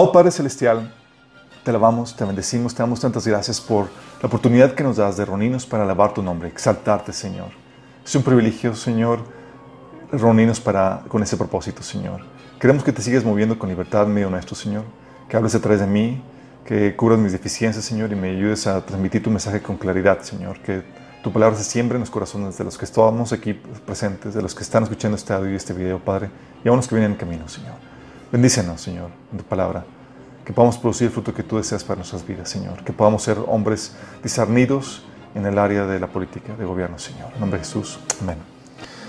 Amado Padre Celestial, te alabamos, te bendecimos, te damos tantas gracias por la oportunidad que nos das de reunirnos para alabar tu nombre, exaltarte, Señor. Es un privilegio, Señor, reunirnos para, con ese propósito, Señor. Queremos que te sigas moviendo con libertad en medio nuestro, Señor. Que hables a través de mí, que cubras mis deficiencias, Señor, y me ayudes a transmitir tu mensaje con claridad, Señor. Que tu palabra se siembre en los corazones de los que estamos aquí presentes, de los que están escuchando este audio y este video, Padre, y a unos que vienen en camino, Señor. Bendícenos, Señor, en tu palabra. Que podamos producir el fruto que tú deseas para nuestras vidas, Señor. Que podamos ser hombres discernidos en el área de la política, de gobierno, Señor. En nombre de Jesús. Amén.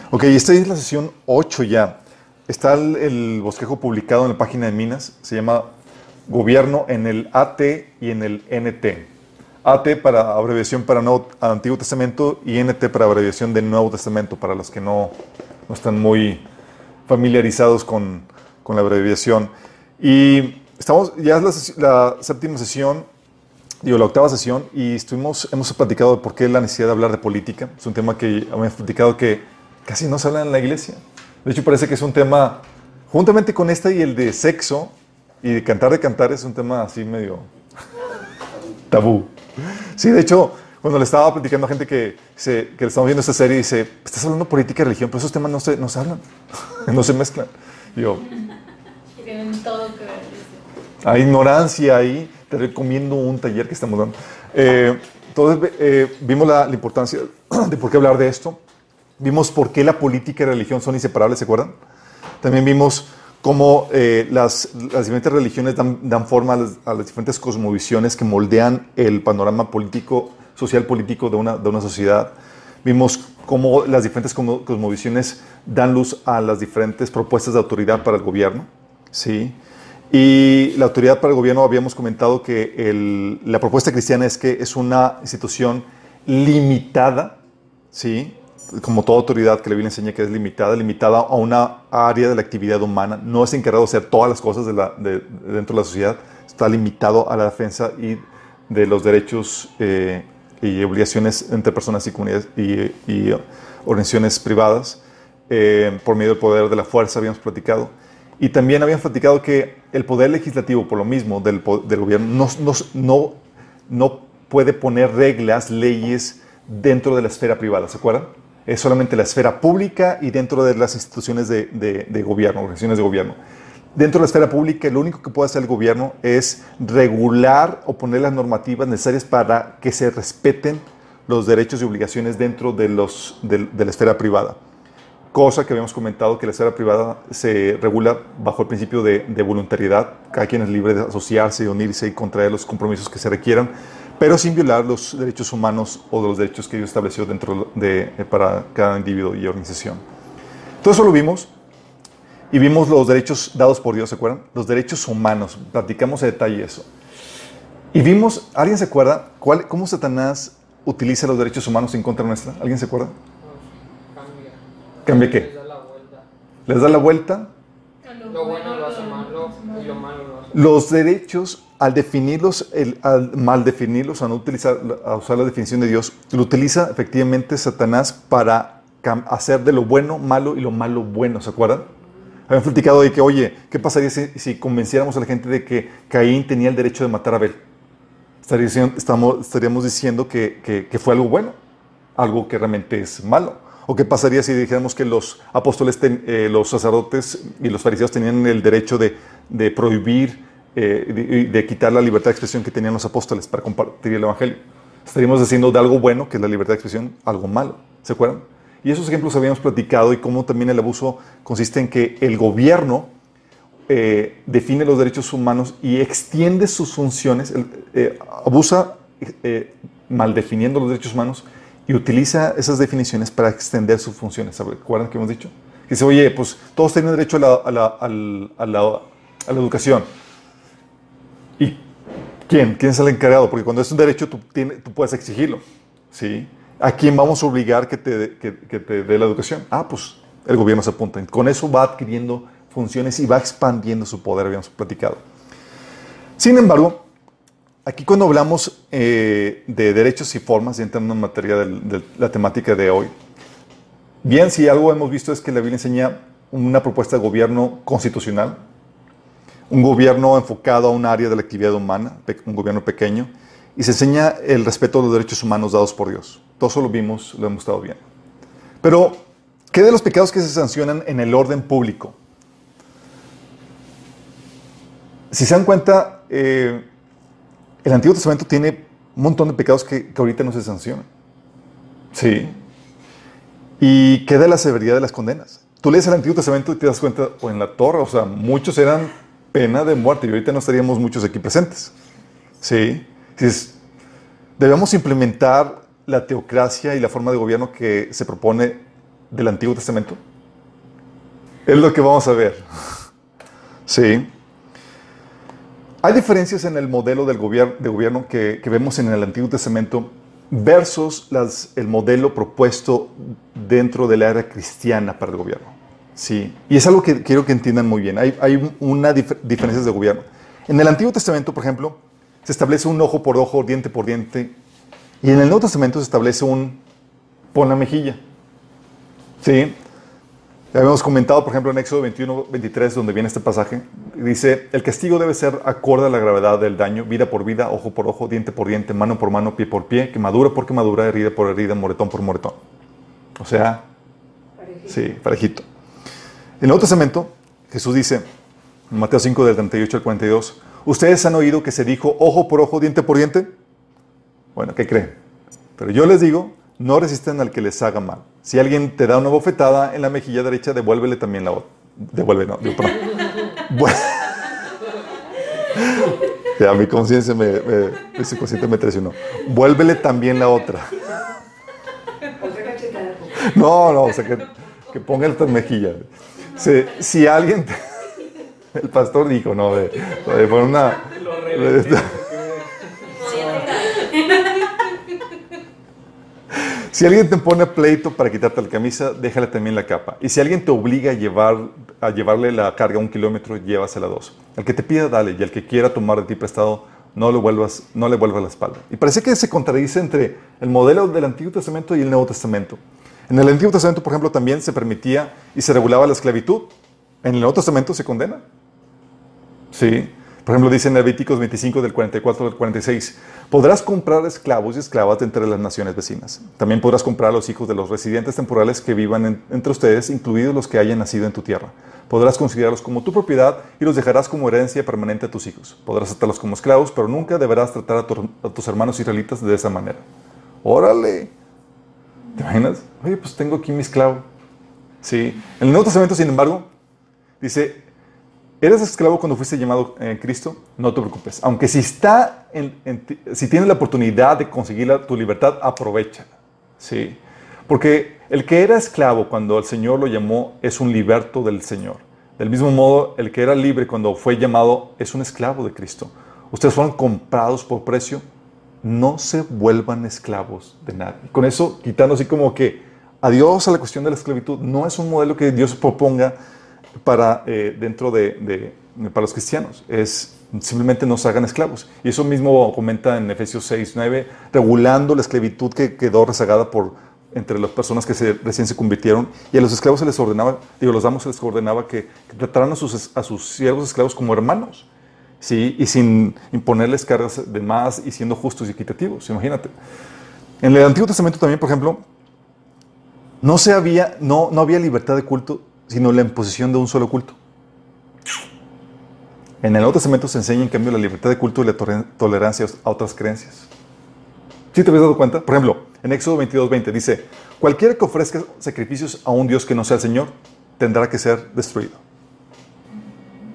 Ok, esta es la sesión 8 ya. Está el, el bosquejo publicado en la página de Minas. Se llama Gobierno en el AT y en el NT. AT para abreviación para Nuevo, Antiguo Testamento y NT para abreviación de Nuevo Testamento, para los que no, no están muy familiarizados con, con la abreviación. Y estamos, ya es la, la séptima sesión, digo, la octava sesión, y estuvimos, hemos platicado de por qué la necesidad de hablar de política. Es un tema que hemos platicado que casi no se habla en la iglesia. De hecho, parece que es un tema, juntamente con este y el de sexo y de cantar de cantar, es un tema así medio tabú. Sí, de hecho, cuando le estaba platicando a gente que, se, que le estamos viendo esta serie, dice, estás hablando de política y religión, pero esos temas no se, no se hablan, no se mezclan. Y yo, Que tienen todo que ver. dice. Hay ignorancia ahí, te recomiendo un taller que estamos dando. Eh, entonces, eh, vimos la, la importancia de por qué hablar de esto. Vimos por qué la política y la religión son inseparables, ¿se acuerdan? También vimos cómo eh, las, las diferentes religiones dan, dan forma a las, a las diferentes cosmovisiones que moldean el panorama político, social político de una, de una sociedad. Vimos cómo las diferentes cosmo- cosmovisiones dan luz a las diferentes propuestas de autoridad para el gobierno. ¿sí? Y la autoridad para el gobierno habíamos comentado que la propuesta cristiana es que es una institución limitada, ¿sí? como toda autoridad que la Biblia enseña que es limitada, limitada a una área de la actividad humana, no es encargado de hacer todas las cosas de dentro de la sociedad, está limitado a la defensa y de los derechos eh, y obligaciones entre personas y comunidades y, y organizaciones privadas eh, por medio del poder de la fuerza, habíamos platicado. Y también habíamos platicado que el poder legislativo, por lo mismo, del, gobierno, no, no, no, puede poner reglas, leyes dentro de la esfera privada, ¿se acuerdan? Es solamente la esfera pública y dentro de las instituciones de, de- de gobierno, organizaciones de gobierno. Dentro de la esfera pública, lo único que puede hacer el gobierno es regular o poner las normativas necesarias para que se respeten los derechos y obligaciones dentro de, los, de la esfera privada cosa que habíamos comentado que la esfera privada se regula bajo el principio de, de voluntariedad. Cada quien es libre de asociarse, unirse y contraer los compromisos que se requieran, pero sin violar los derechos humanos o los derechos que Dios estableció dentro de, eh, para cada individuo y organización. Todo eso lo vimos y vimos los derechos dados por Dios, ¿se acuerdan? Los derechos humanos, platicamos a detalle eso. Y vimos, ¿alguien se acuerda cuál, cómo Satanás utiliza los derechos humanos en contra nuestra? ¿Alguien se acuerda? Cambia. ¿Cambia Les qué? da la vuelta. ¿Les da la vuelta? Lo bueno lo hace malo y lo malo lo hace Los derechos al definirlos, el, al mal definirlos, a no utilizar, a usar la definición de Dios, lo utiliza efectivamente Satanás para hacer de lo bueno malo y lo malo bueno, ¿se acuerdan? Habían platicado de que, oye, ¿qué pasaría si, convenciéramos a la gente de que Caín tenía el derecho de matar a Abel? Estaríamos, diciendo que, fue algo bueno, algo que realmente es malo. ¿O qué pasaría si dijéramos que los apóstoles, eh, los sacerdotes y los fariseos tenían el derecho de, prohibir, eh, de, quitar la libertad de expresión que tenían los apóstoles para compartir el Evangelio? Estaríamos diciendo de algo bueno, que es la libertad de expresión, algo malo. ¿Se acuerdan? Y esos ejemplos habíamos platicado y cómo también el abuso consiste en que el gobierno eh, define los derechos humanos y extiende sus funciones, eh, abusa mal definiendo los derechos humanos y utiliza esas definiciones para extender sus funciones. ¿Recuerdan que hemos dicho? dice, oye, pues todos tienen derecho a la, educación. ¿Y quién? ¿Quién es el encargado? Porque cuando es un derecho tú, tú puedes exigirlo. ¿sí? ¿A quién vamos a obligar que te, que, te dé la educación? Ah, pues el gobierno se apunta. Con eso va adquiriendo funciones y va expandiendo su poder, habíamos platicado. Sin embargo, aquí cuando hablamos eh, de derechos y formas, y entrando en materia de, la temática de hoy, bien, si algo hemos visto es que la Biblia enseña una propuesta de gobierno constitucional, un gobierno enfocado a un área de la actividad humana, un gobierno pequeño, y se enseña el respeto a los derechos humanos dados por Dios. Todo eso lo vimos, lo hemos estado viendo. Pero, ¿qué de los pecados que se sancionan en el orden público? Si se dan cuenta, eh, el Antiguo Testamento tiene un montón de pecados que, ahorita no se sancionan. Sí. ¿Y qué de la severidad de las condenas? Tú lees el Antiguo Testamento y te das cuenta, o en la torre, o sea, muchos eran pena de muerte y ahorita no estaríamos muchos aquí presentes. Sí. Debemos implementar la teocracia y la forma de gobierno que se propone del Antiguo Testamento. Es lo que vamos a ver. Sí. Hay diferencias en el modelo del gobierno, de gobierno que, vemos en el Antiguo Testamento versus las, el modelo propuesto dentro de la era cristiana para el gobierno. Sí. Y es algo que quiero que entiendan muy bien. Hay, hay una diferencias de gobierno. En el Antiguo Testamento, por ejemplo, se establece un ojo por ojo, diente por diente. Y en el Nuevo Testamento se establece un pon la mejilla. ¿Sí? Ya habíamos comentado, por ejemplo, en Éxodo 21, 23, donde viene este pasaje, dice, el castigo debe ser acorde a la gravedad del daño, vida por vida, ojo por ojo, diente por diente, mano por mano, pie por pie, quemadura por quemadura, herida por herida, moretón por moretón. O sea, sí, parejito. En el Nuevo Testamento, Jesús dice, en Mateo 5, del 38 al 42, ¿Ustedes han oído que se dijo ojo por ojo, diente por diente? Bueno, ¿qué creen? Pero yo les digo, no resisten al que les haga mal. Si alguien te da una bofetada en la mejilla derecha, devuélvele también la otra. Devuelve, no, digo, ya, mi conciencia me, me, mi me traicionó. Vuélvele también la otra. No, no, o sea, que, que ponga esta mejilla. Si, si alguien... Te, el pastor dijo, no, de, por una... si alguien te pone pleito para quitarte la camisa, déjale también la capa. Y si alguien te obliga a, llevar, a llevarle la carga un kilómetro, llévasela dos. El que te pida, dale. Y el que quiera tomar de ti prestado, no le vuelvas, no le vuelvas la espalda. Y parece que se contradice entre el modelo del Antiguo Testamento y el Nuevo Testamento. En el Antiguo Testamento, por ejemplo, también se permitía y se regulaba la esclavitud. En el Nuevo Testamento se condena. Sí. Por ejemplo, dice en Levíticos 25 del 44 al 46, podrás comprar esclavos y esclavas entre las naciones vecinas. También podrás comprar a los hijos de los residentes temporales que vivan entre ustedes, incluidos los que hayan nacido en tu tierra. Podrás considerarlos como tu propiedad y los dejarás como herencia permanente a tus hijos. Podrás tratarlos como esclavos, pero nunca deberás tratar a, tus hermanos israelitas de esa manera. Órale. ¿Te imaginas? Oye, pues tengo aquí mi esclavo. Sí. En el Nuevo Testamento, sin embargo, dice, ¿Eres esclavo cuando fuiste llamado en Cristo? No te preocupes. Aunque si está en, si tienes la oportunidad de conseguir tu libertad, aprovecha. Sí. Porque el que era esclavo cuando el Señor lo llamó es un liberto del Señor. Del mismo modo, el que era libre cuando fue llamado es un esclavo de Cristo. Ustedes fueron comprados por precio. No se vuelvan esclavos de nadie. Con eso, quitando así como que adiós a la cuestión de la esclavitud, no es un modelo que Dios proponga para, eh, dentro de, para los cristianos. Es Simplemente no se hagan esclavos. Y eso mismo comenta en Efesios 6, 9, regulando la esclavitud que quedó rezagada por, entre las personas que se, recién se convirtieron. Y a los esclavos se les ordenaba, digo, los damos se les ordenaba que, que trataran a sus, a sus siervos esclavos como hermanos. ¿sí? Y sin imponerles cargas de más y siendo justos y equitativos. Imagínate. En el Antiguo Testamento también, por ejemplo, no, se había, no, no había libertad de culto, sino la imposición de un solo culto. En el Nuevo Testamento se enseña, en cambio, la libertad de culto y la tolerancia a otras creencias. ¿Sí te habías dado cuenta? Por ejemplo, en Éxodo 22, 20 dice, cualquiera que ofrezca sacrificios a un Dios que no sea el Señor, tendrá que ser destruido.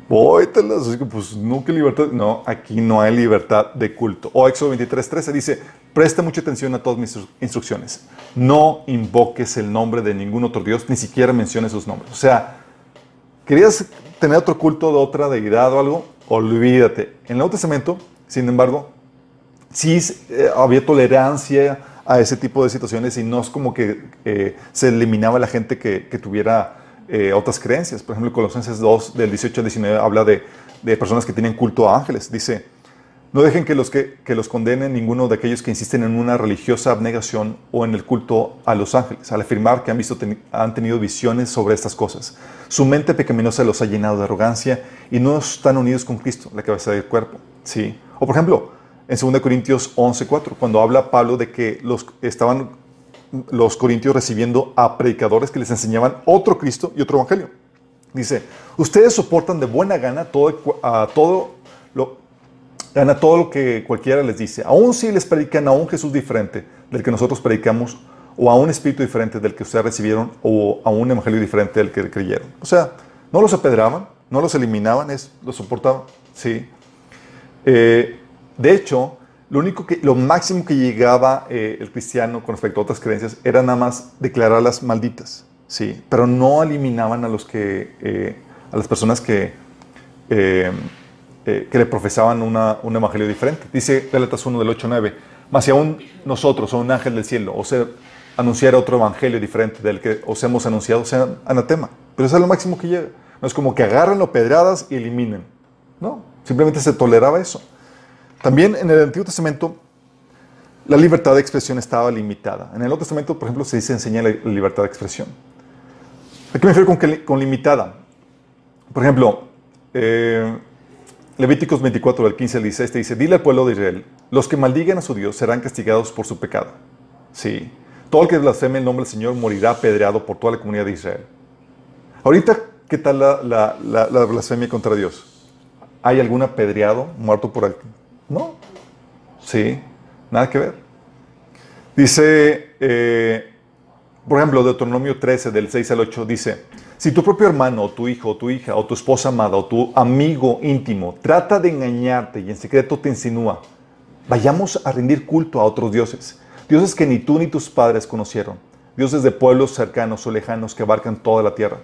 Póytelas, así que pues que libertad. No, aquí no hay libertad de culto. O Éxodo 23, 13 dice, presta mucha atención a todas mis instrucciones. No invoques el nombre de ningún otro Dios, ni siquiera menciones sus nombres. O sea, ¿querías tener otro culto de otra deidad o algo? Olvídate. En el Nuevo Testamento, sin embargo, sí eh, había tolerancia a ese tipo de situaciones y no es como que eh, se eliminaba la gente que tuviera eh, otras creencias. Por ejemplo, Colosenses 2, del 18 al 19, habla de, de, personas que tienen culto a ángeles. Dice, no dejen que los, que, que los condenen ninguno de aquellos que insisten en una religiosa abnegación o en el culto a los ángeles, al afirmar que han, visto, han tenido visiones sobre estas cosas. Su mente pecaminosa los ha llenado de arrogancia y no están unidos con Cristo, la cabeza del cuerpo. ¿sí? O por ejemplo, en 2 Corintios 11:4, cuando habla Pablo de que los estaban los corintios recibiendo a predicadores que les enseñaban otro Cristo y otro evangelio. Dice, ustedes soportan de buena gana todo, todo lo, gana todo lo que cualquiera les dice, aun si les predican a un Jesús diferente del que nosotros predicamos, o a un espíritu diferente del que ustedes recibieron, o a un evangelio diferente del que creyeron. O sea, no los apedraban, no los eliminaban, es, los soportaban. Sí. Eh, de hecho, lo, único que, lo máximo que llegaba eh, el cristiano con respecto a otras creencias era nada más declararlas malditas, ¿sí? Pero no eliminaban a, los que, eh, a las personas que, eh, que le profesaban una, un evangelio diferente. Dice Gálatas 1 del 8-9, más si aún nosotros o un ángel del cielo, o sea, anunciar otro evangelio diferente del que os hemos anunciado, sea anatema. Pero eso es lo máximo que llega. No es como que agarren los pedradas y eliminen. No, simplemente se toleraba eso. También en el Antiguo Testamento la libertad de expresión estaba limitada. En el Nuevo Testamento, por ejemplo, se dice enseñar la libertad de expresión. ¿A qué me refiero con, limitada? Por ejemplo, eh, Levíticos 24, del 15 al 16, te dice, dile al pueblo de Israel, los que maldigan a su Dios serán castigados por su pecado. Sí, todo el que blasfeme el nombre del Señor morirá apedreado por toda la comunidad de Israel. Ahorita, ¿qué tal la, la, la, blasfemia contra Dios? ¿Hay algún apedreado muerto por, no. Sí, nada que ver. Dice, eh, por ejemplo, Deuteronomio 13, del 6 al 8, dice, si tu propio hermano, o tu hijo, o tu hija, o tu esposa amada, o tu amigo íntimo trata de engañarte y en secreto te insinúa, vayamos a rendir culto a otros dioses, dioses que ni tú ni tus padres conocieron, dioses de pueblos cercanos o lejanos que abarcan toda la tierra.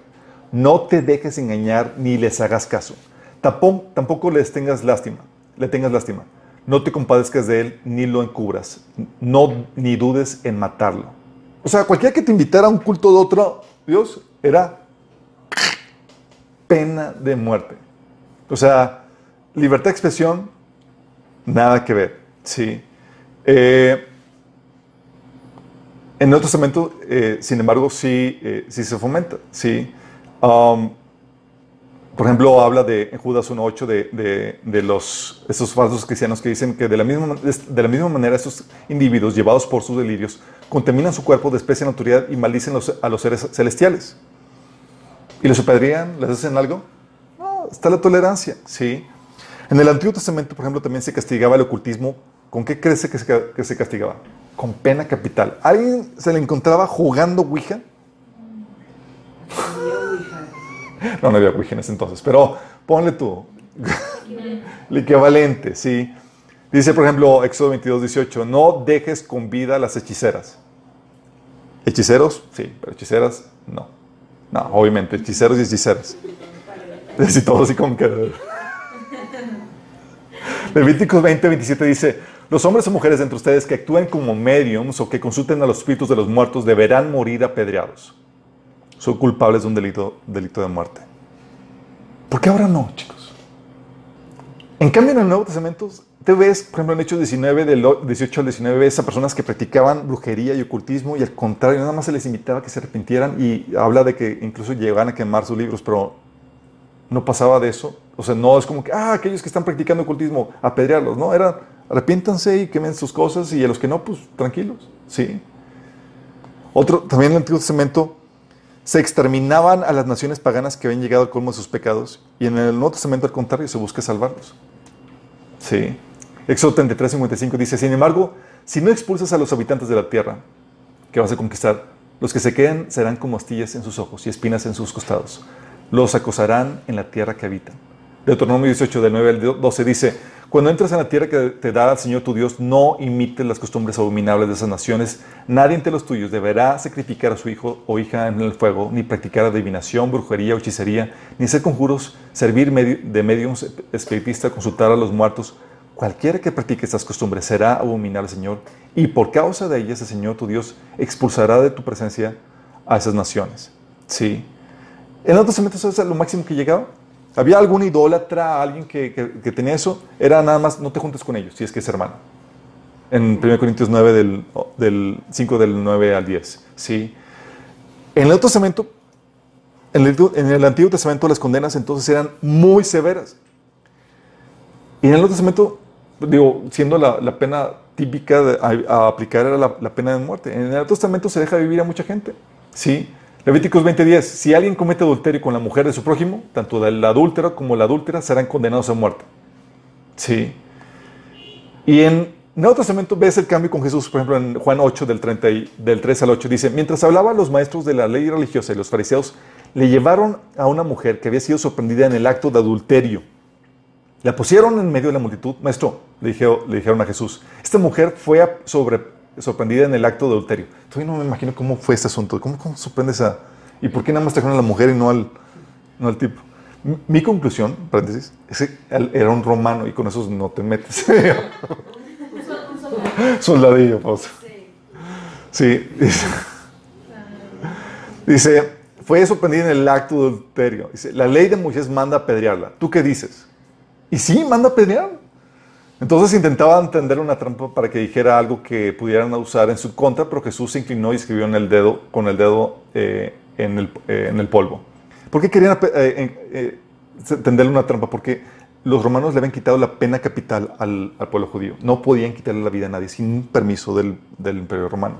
No te dejes engañar ni les hagas caso. Tampoco, tampoco les tengas lástima le tengas lástima. No te compadezcas de él ni lo encubras. No ni dudes en matarlo. O sea, cualquiera que te invitara a un culto de otro Dios era pena de muerte. O sea, libertad de expresión, nada que ver. Sí. Eh, en el Testamento, eh, sin embargo, sí, eh, sí se fomenta. Sí. Um, por ejemplo, habla de, en Judas 1.8 de, de, los, esos falsos cristianos que dicen que de la, misma, de la misma manera estos individuos, llevados por sus delirios, contaminan su cuerpo, desprecian la autoridad y maldicen a los seres celestiales. ¿Y les apedrean? ¿Les hacen algo? No, está la tolerancia, ¿sí? En el Antiguo Testamento, por ejemplo, también se castigaba el ocultismo. ¿Con qué crece que se, que se castigaba? Con pena capital. ¿Alguien se le encontraba jugando Ouija? No, no había Ouija entonces, pero ponle tú. El equivalente, sí. Dice, por ejemplo, Éxodo 22, 18, no dejes con vida las hechiceras. ¿Hechiceros? Sí, pero hechiceras, no. No, obviamente, hechiceros y hechiceras. Y todo así como que... Levíticos 20, 27 dice, los hombres o mujeres entre ustedes que actúen como mediums o que consulten a los espíritus de los muertos deberán morir apedreados son culpables de un delito, delito de muerte. ¿Por qué ahora no, chicos? En cambio, en el Nuevo Testamento, te ves, por ejemplo, en Hechos 19, del 18 al 19, ves a personas que practicaban brujería y ocultismo y al contrario, nada más se les invitaba a que se arrepintieran y habla de que incluso llegaban a quemar sus libros, pero no pasaba de eso. O sea, no es como que, ah, aquellos que están practicando ocultismo, apedrearlos, ¿no? Era, arrepiéntanse y quemen sus cosas y a los que no, pues tranquilos, ¿sí? Otro, también en el Antiguo Testamento se exterminaban a las naciones paganas que habían llegado al colmo de sus pecados y en el Nuevo Testamento al contrario se busca salvarlos. Sí. Éxodo 33, 55 dice, sin embargo, si no expulsas a los habitantes de la tierra que vas a conquistar, los que se queden serán como astillas en sus ojos y espinas en sus costados. Los acosarán en la tierra que habitan. Deuteronomio 18, del 9 al 12 dice, cuando entras en la tierra que te da el Señor tu Dios, no imites las costumbres abominables de esas naciones. Nadie entre los tuyos deberá sacrificar a su hijo o hija en el fuego, ni practicar adivinación, brujería o hechicería, ni hacer conjuros, servir de medios espiritista, consultar a los muertos. Cualquiera que practique estas costumbres será abominable Señor, y por causa de ellas el Señor tu Dios expulsará de tu presencia a esas naciones. Sí. En otros momentos es lo máximo que llegaba. Había algún idólatra, alguien que, tenía eso, era nada más, no te juntes con ellos, si es que es hermano. En 1 Corintios 9, del, del 5 del 9 al 10. ¿sí? En el Nuevo Testamento, en el, en el, Antiguo Testamento las condenas entonces eran muy severas. Y en el Nuevo Testamento, digo, siendo la, la pena típica de, a, aplicar era la, la, pena de muerte. En el Nuevo Testamento se deja vivir a mucha gente. ¿sí? Levíticos 20:10, si alguien comete adulterio con la mujer de su prójimo, tanto el adúltero como la adúltera serán condenados a muerte. Sí. Y en Nuevo Testamento ves el cambio con Jesús, por ejemplo, en Juan 8, del, 30 del 3 al 8, dice, mientras hablaban los maestros de la ley religiosa y los fariseos, le llevaron a una mujer que había sido sorprendida en el acto de adulterio. La pusieron en medio de la multitud. Maestro, le dijeron, le dijeron a Jesús, esta mujer fue sobre, sorprendida en el acto de adulterio. Todavía no me imagino cómo fue este asunto. ¿Cómo, cómo sorprendes a.? ¿Y por qué nada más trajeron a la mujer y no al, no al tipo? Mi, conclusión, paréntesis, es que era un romano y con esos no te metes. Soldadillo, pues. Sí. Dice, dice, fue sorprendida en el acto de adulterio. Dice, la ley de Moisés manda apedrearla. ¿Tú qué dices? Y sí, manda apedrearla. Entonces intentaba entender una trampa para que dijera algo que pudieran usar en su contra, pero Jesús se inclinó y escribió en el dedo, con el dedo eh, en, el, eh, en, el, polvo. ¿Por qué querían eh, tenderle una trampa? Porque los romanos le habían quitado la pena capital al, pueblo judío. No podían quitarle la vida a nadie sin permiso del, del imperio romano.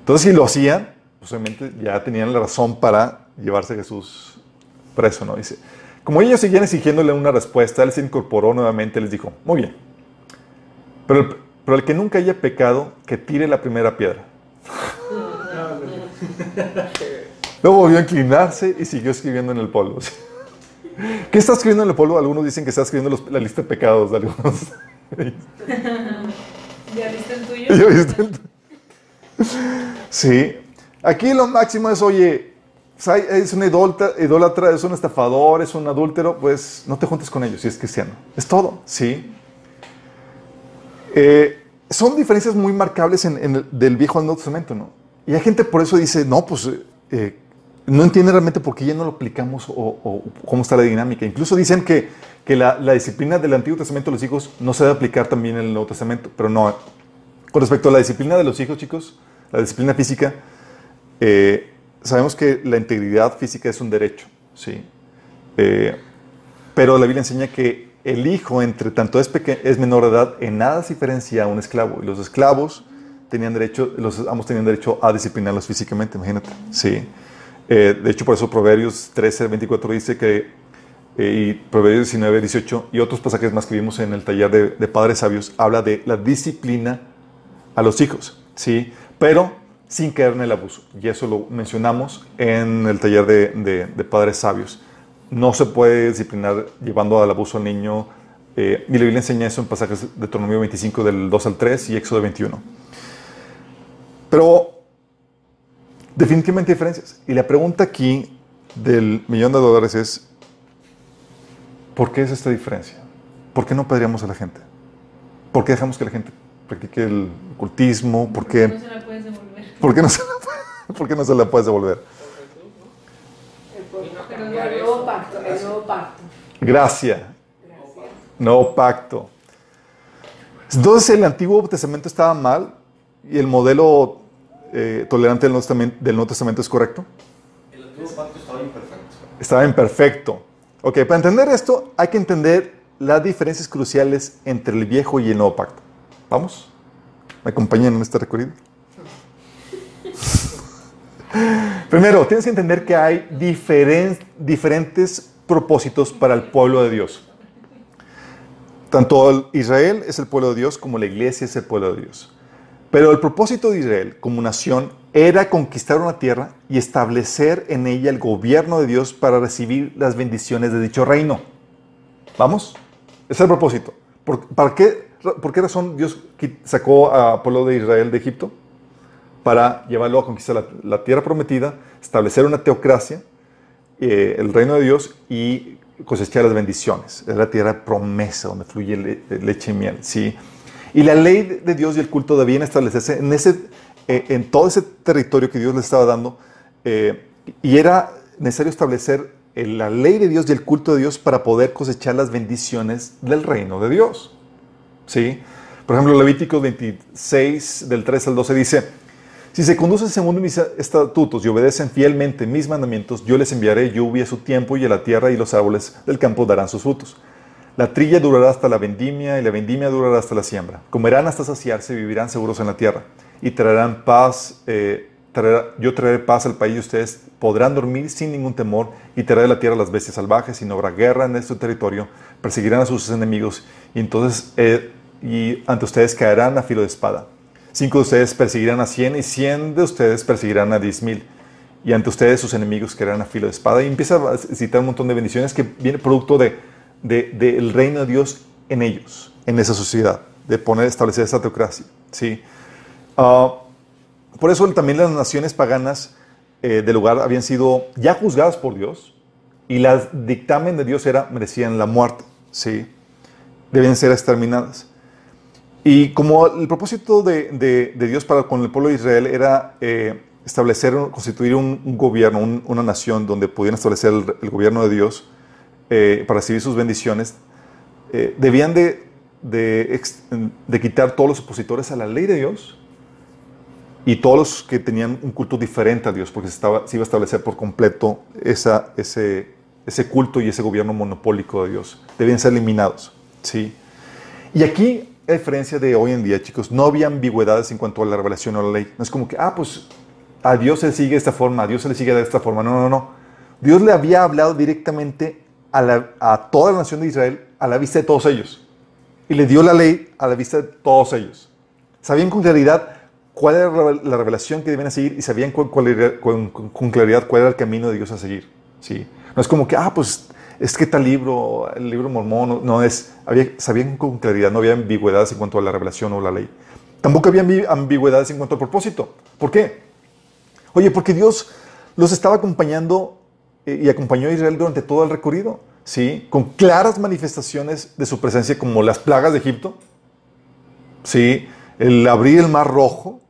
Entonces, si lo hacían, pues obviamente ya tenían la razón para llevarse a Jesús preso, ¿no? Dice, como ellos seguían exigiéndole una respuesta, él se incorporó nuevamente y les dijo, muy bien, pero el, pero el que nunca haya pecado, que tire la primera piedra. Luego volvió a inclinarse y siguió escribiendo en el polvo. ¿Qué está escribiendo en el polvo? Algunos dicen que está escribiendo la lista de pecados de algunos. ¿Ya viste el tuyo? ¿Ya viste el tuyo? Sí. Aquí lo máximo es, oye, es un idólatra, es un estafador, es un adúltero, pues no te juntes con ellos si es cristiano. Es todo, ¿sí? Eh, son diferencias muy marcables del Viejo al Nuevo Testamento, ¿no? Y hay gente por eso dice, no, pues eh, no entiende realmente por qué ya no lo aplicamos o, cómo está la dinámica. Incluso dicen que, que la, la, disciplina del Antiguo Testamento de los hijos no se debe aplicar también en el Nuevo Testamento, pero no. Con respecto a la disciplina de los hijos, chicos, la disciplina física, eh, sabemos que la integridad física es un derecho, ¿sí? Eh, pero la Biblia enseña que el hijo, entre tanto es, es menor de edad, en nada se diferencia a un esclavo. Y los esclavos tenían derecho, los amos tenían derecho a disciplinarlos físicamente, imagínate. Sí. Eh, de hecho, por eso Proverbios 13, 24 dice que, eh, y Proverbios 19, 18 y otros pasajes más que vimos en el taller de, de padres sabios, habla de la disciplina a los hijos. Sí. Pero sin caer en el abuso. Y eso lo mencionamos en el taller de, padres sabios. No se puede disciplinar llevando al abuso al niño. Eh, y la Biblia enseña eso en pasajes de Deuteronomio 25 del 2 al 3 y Éxodo 21. Pero definitivamente hay diferencias. Y la pregunta aquí del millón de dólares es, ¿por qué es esta diferencia? ¿Por qué no pedríamos a la gente? ¿Por qué dejamos que la gente practique el ocultismo? ¿Por qué se la puedes devolver. ¿Por qué no se la, ¿por qué no se la puedes devolver? El nuevo pacto, el nuevo pacto. Gracia. Nuevo pacto. Entonces el Antiguo Testamento estaba mal y el modelo eh, tolerante del Nuevo, Testamento, del Nuevo Testamento es correcto. El antiguo pacto estaba imperfecto. Estaba imperfecto. Ok, para entender esto hay que entender las diferencias cruciales entre el viejo y el nuevo pacto. ¿Vamos? ¿Me acompañan en este recorrido? Primero, tienes que entender que hay diferen- diferentes propósitos para el pueblo de Dios. Tanto el- Israel es el pueblo de Dios como la iglesia es el pueblo de Dios. Pero el propósito de Israel como nación era conquistar una tierra y establecer en ella el gobierno de Dios para recibir las bendiciones de dicho reino. ¿Vamos? Ese es el propósito. ¿Por, qué, ¿Por qué razón Dios sacó al pueblo de Israel de Egipto? Para llevarlo a conquistar la, tierra prometida, establecer una teocracia, eh, el reino de Dios y cosechar las bendiciones. Es la tierra promesa donde fluye le- leche y miel. ¿sí? Y la ley de Dios y el culto debían establecerse en, ese, eh, en todo ese territorio que Dios les estaba dando. eh, y era necesario establecer la ley de Dios y el culto de Dios para poder cosechar las bendiciones del reino de Dios. ¿Sí? Por ejemplo, Levítico 26, del 3 al 12 dice, si se conducen según mis estatutos y obedecen fielmente mis mandamientos, yo les enviaré lluvia a su tiempo y a la tierra y los árboles del campo darán sus frutos. La trilla durará hasta la vendimia y la vendimia durará hasta la siembra. Comerán hasta saciarse y vivirán seguros en la tierra. Y traerán paz, eh, yo traeré paz al país y ustedes podrán dormir sin ningún temor y traeré de la tierra las bestias salvajes y no habrá guerra en este territorio. Perseguirán a sus enemigos y entonces eh, y ante ustedes caerán a filo de espada. Cinco de ustedes perseguirán a cien y cien de ustedes perseguirán a diez mil. Y ante ustedes sus enemigos caerán a filo de espada. Y empieza a citar un montón de bendiciones que viene producto de, de- del reino de Dios en ellos, en esa sociedad, de poner, establecer esa teocracia. ¿sí? Ah, por eso también las naciones paganas eh, del lugar habían sido ya juzgadas por Dios y las dictamen de Dios era merecían la muerte, ¿sí? Debían ser exterminadas. Y como el propósito de, de- de Dios para con el pueblo de Israel era eh, establecer, constituir un, un gobierno, un- una nación donde pudieran establecer el, el gobierno de Dios eh, para recibir sus bendiciones, eh, debían de, de quitar todos los opositores a la ley de Dios y todos los que tenían un culto diferente a Dios, porque se, estaba, se iba a establecer por completo esa, ese, ese culto y ese gobierno monopólico de Dios. Debían ser eliminados. ¿sí? Y aquí, a diferencia de hoy en día, chicos, no había ambigüedades en cuanto a la revelación o la ley. No es como que, ah, pues a Dios se le sigue de esta forma, a Dios se le sigue de esta forma. No, no, no. Dios le había hablado directamente a, la- a toda la nación de Israel a la vista de todos ellos. Y le dio la ley a la vista de todos ellos. Sabían con claridad cuál era la revelación que debían seguir y sabían con, con- con- con claridad cuál era el camino de Dios a seguir. ¿sí? No es como que, ah, pues es que tal libro, el libro mormón, no, es, había, sabían con claridad, no había ambigüedades en cuanto a la revelación o la ley. Tampoco había ambi- ambigüedades en cuanto al propósito. ¿Por qué? Oye, porque Dios los estaba acompañando eh, y acompañó a Israel durante todo el recorrido, ¿sí? Con claras manifestaciones de su presencia como las plagas de Egipto, ¿sí? El abrir el mar rojo,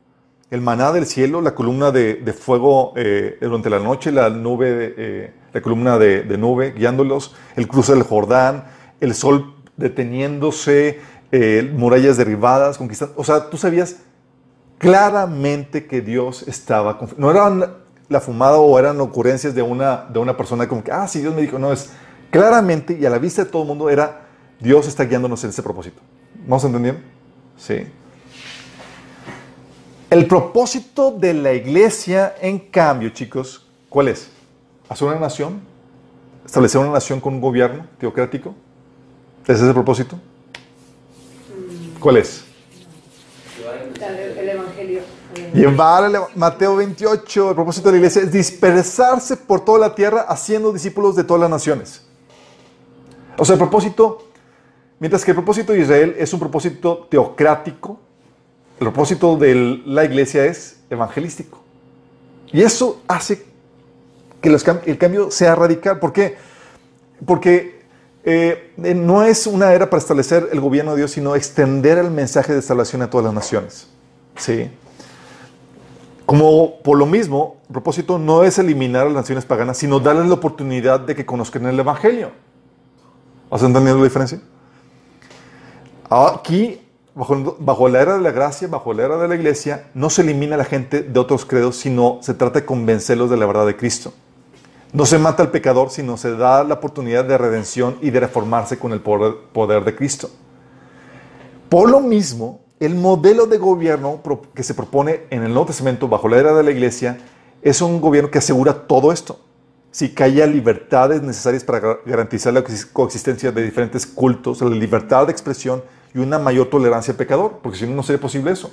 el maná del cielo, la columna de, fuego eh, durante la noche, la nube, eh, la columna de, nube guiándolos, el cruce del Jordán, el sol deteniéndose, eh, murallas derribadas, conquistando. O sea, tú sabías claramente que Dios estaba. No eran la fumada o eran ocurrencias de una, de una persona como que, ah, sí, Dios me dijo. No, es claramente y a la vista de todo el mundo era Dios está guiándonos en ese propósito. ¿Vamos entendiendo? Sí. El propósito de la iglesia, en cambio, chicos, ¿cuál es? ¿Hacer una nación? ¿Establecer una nación con un gobierno teocrático? ¿Ese es el propósito? ¿Cuál es? El, el evangelio. Llevar el Mateo 28, el propósito de la iglesia es dispersarse por toda la tierra haciendo discípulos de todas las naciones. O sea, el propósito, mientras que el propósito de Israel es un propósito teocrático, el propósito de la iglesia es evangelístico. Y eso hace que el cambio sea radical. ¿Por qué? Porque eh, eh, no es una era para establecer el gobierno de Dios, sino extender el mensaje de salvación a todas las naciones. ¿Sí? Como por lo mismo, el propósito no es eliminar a las naciones paganas, sino darles la oportunidad de que conozcan el Evangelio. ¿Has entendido la diferencia? Aquí, bajo, la era de la gracia, bajo la era de la iglesia, no se elimina a la gente de otros credos, sino se trata de convencerlos de la verdad de Cristo. No se mata al pecador, sino se da la oportunidad de redención y de reformarse con el poder, de Cristo. Por lo mismo, el modelo de gobierno que se propone en el Nuevo Testamento bajo la era de la iglesia es un gobierno que asegura todo esto. Si que haya libertades necesarias para gar- garantizar la coexis- coexistencia de diferentes cultos, la libertad de expresión y una mayor tolerancia al pecador, porque si no, no sería posible eso.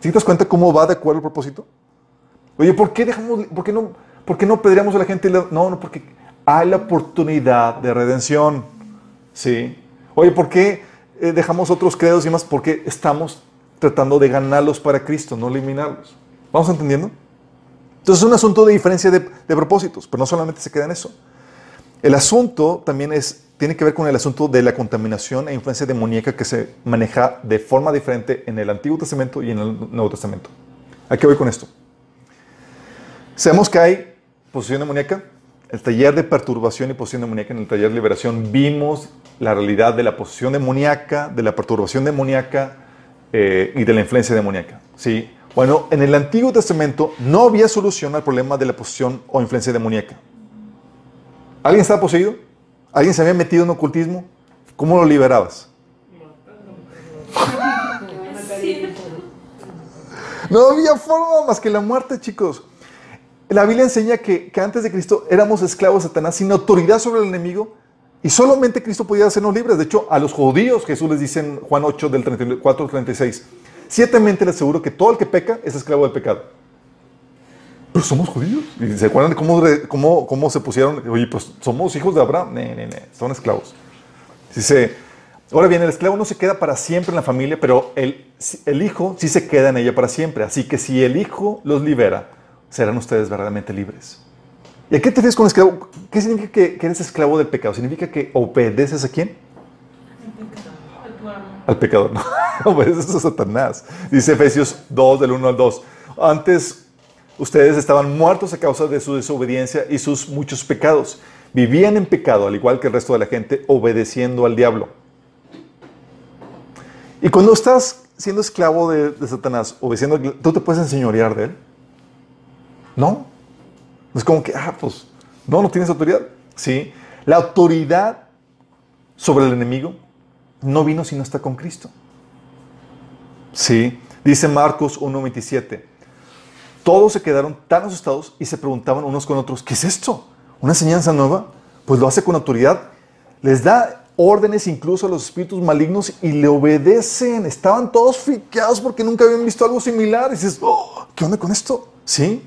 ¿Sí te das cuenta cómo va de acuerdo al propósito? Oye, ¿por qué, dejamos, por qué, no, por qué no pedríamos a la gente? No, no, porque hay la oportunidad de redención. ¿Sí? Oye, ¿por qué eh, dejamos otros credos y más? Porque estamos tratando de ganarlos para Cristo, no eliminarlos. ¿Vamos entendiendo? Entonces es un asunto de diferencia de, de propósitos, pero no solamente se queda en eso. El asunto también es, tiene que ver con el asunto de la contaminación e influencia demoníaca que se maneja de forma diferente en el Antiguo Testamento y en el Nuevo Testamento. ¿A qué voy con esto? Sabemos que hay posesión demoníaca. El taller de perturbación y posesión demoníaca, en el taller de liberación, vimos la realidad de la posesión demoníaca, de la perturbación demoníaca eh, y de la influencia demoníaca. ¿sí? Bueno, en el Antiguo Testamento no había solución al problema de la posesión o influencia demoníaca. ¿Alguien estaba poseído? ¿Alguien se había metido en ocultismo? ¿Cómo lo liberabas? No había forma más que la muerte, chicos. La Biblia enseña que, que antes de Cristo éramos esclavos de Satanás sin autoridad sobre el enemigo y solamente Cristo podía hacernos libres. De hecho, a los judíos Jesús les dice en Juan 8 del 34 al 36, ciertamente les aseguro que todo el que peca es esclavo del pecado. Pero somos judíos. ¿Y se acuerdan de cómo, cómo, cómo se pusieron? Oye, pues somos hijos de Abraham. Ne, ne, ne, son esclavos. Dice, ahora bien, el esclavo no se queda para siempre en la familia, pero el, el hijo sí se queda en ella para siempre. Así que si el hijo los libera, serán ustedes verdaderamente libres. ¿Y a qué te refieres con esclavo? ¿Qué significa que, que eres esclavo del pecado? ¿Significa que obedeces a quién? Al pecador, no. obedeces a Satanás. Dice Efesios 2, del 1 al 2. Antes ustedes estaban muertos a causa de su desobediencia y sus muchos pecados. Vivían en pecado, al igual que el resto de la gente, obedeciendo al diablo. Y cuando estás siendo esclavo de, de Satanás, obedeciendo, ¿tú te puedes enseñorear de él? No. Es como que, ah, pues, no, no tienes autoridad. Sí. La autoridad sobre el enemigo no vino si no está con Cristo. Sí. Dice Marcos 1.27. Todos se quedaron tan asustados y se preguntaban unos con otros, ¿qué es esto? ¿Una enseñanza nueva? Pues lo hace con autoridad. Les da órdenes incluso a los espíritus malignos y le obedecen. Estaban todos friqueados porque nunca habían visto algo similar. Y dices, oh, ¿qué onda con esto? Sí.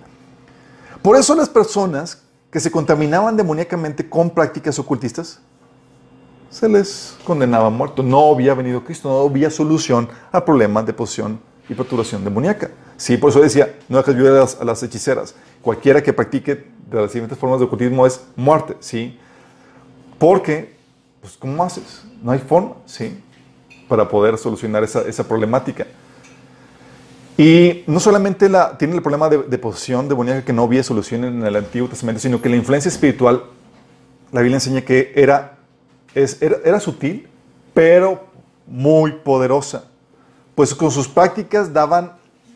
Por eso las personas que se contaminaban demoníacamente con prácticas ocultistas, se les condenaba a muerto. No había venido Cristo, no había solución al problema de posesión y perturbación demoníaca. Sí, por eso decía, no dejes ayudar a a las hechiceras. Cualquiera que practique de las siguientes formas de ocultismo es muerte, ¿sí? Porque, pues, ¿cómo haces? No hay forma, ¿sí? Para poder solucionar esa, esa problemática. Y no solamente la, tiene el problema de, de posesión demoníaca que no había solución en el Antiguo Testamento, sino que la influencia espiritual, la Biblia enseña que era, es, era, era sutil, pero muy poderosa. Pues con sus prácticas daban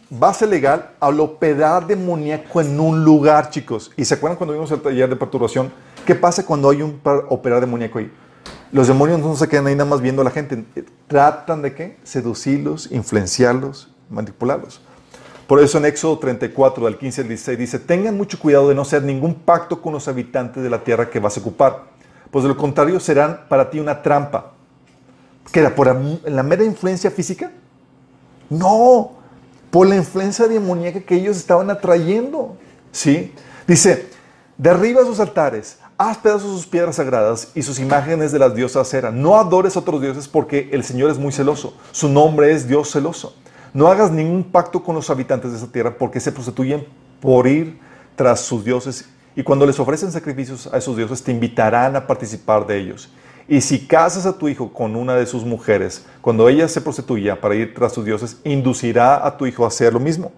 base legal al operar demoníaco en un lugar, chicos. ¿Y se acuerdan cuando vimos el taller de perturbación? ¿Qué pasa cuando hay un operar demoníaco ahí? Los demonios no se quedan ahí nada más viendo a la gente. Tratan de qué? Seducirlos, influenciarlos, manipularlos. Por eso en Éxodo 34, del 15 al 16, dice, tengan mucho cuidado de no hacer ningún pacto con los habitantes de la tierra que vas a ocupar, pues de lo contrario serán para ti una trampa. ¿Qué era? ¿Por la mera influencia física? No, por la influencia demoníaca que ellos estaban atrayendo. ¿Sí? Dice, derriba sus altares, haz pedazos sus piedras sagradas y sus imágenes de las diosas Cera. No adores a otros dioses porque el Señor es muy celoso. Su nombre es Dios celoso. No hagas ningún pacto con los habitantes de esa tierra porque se prostituyen por ir tras sus dioses y cuando les ofrecen sacrificios a esos dioses te invitarán a participar de ellos. Y si casas a tu hijo con una de sus mujeres, cuando ella se prostituya para ir tras sus dioses, inducirá a tu hijo a hacer lo mismo.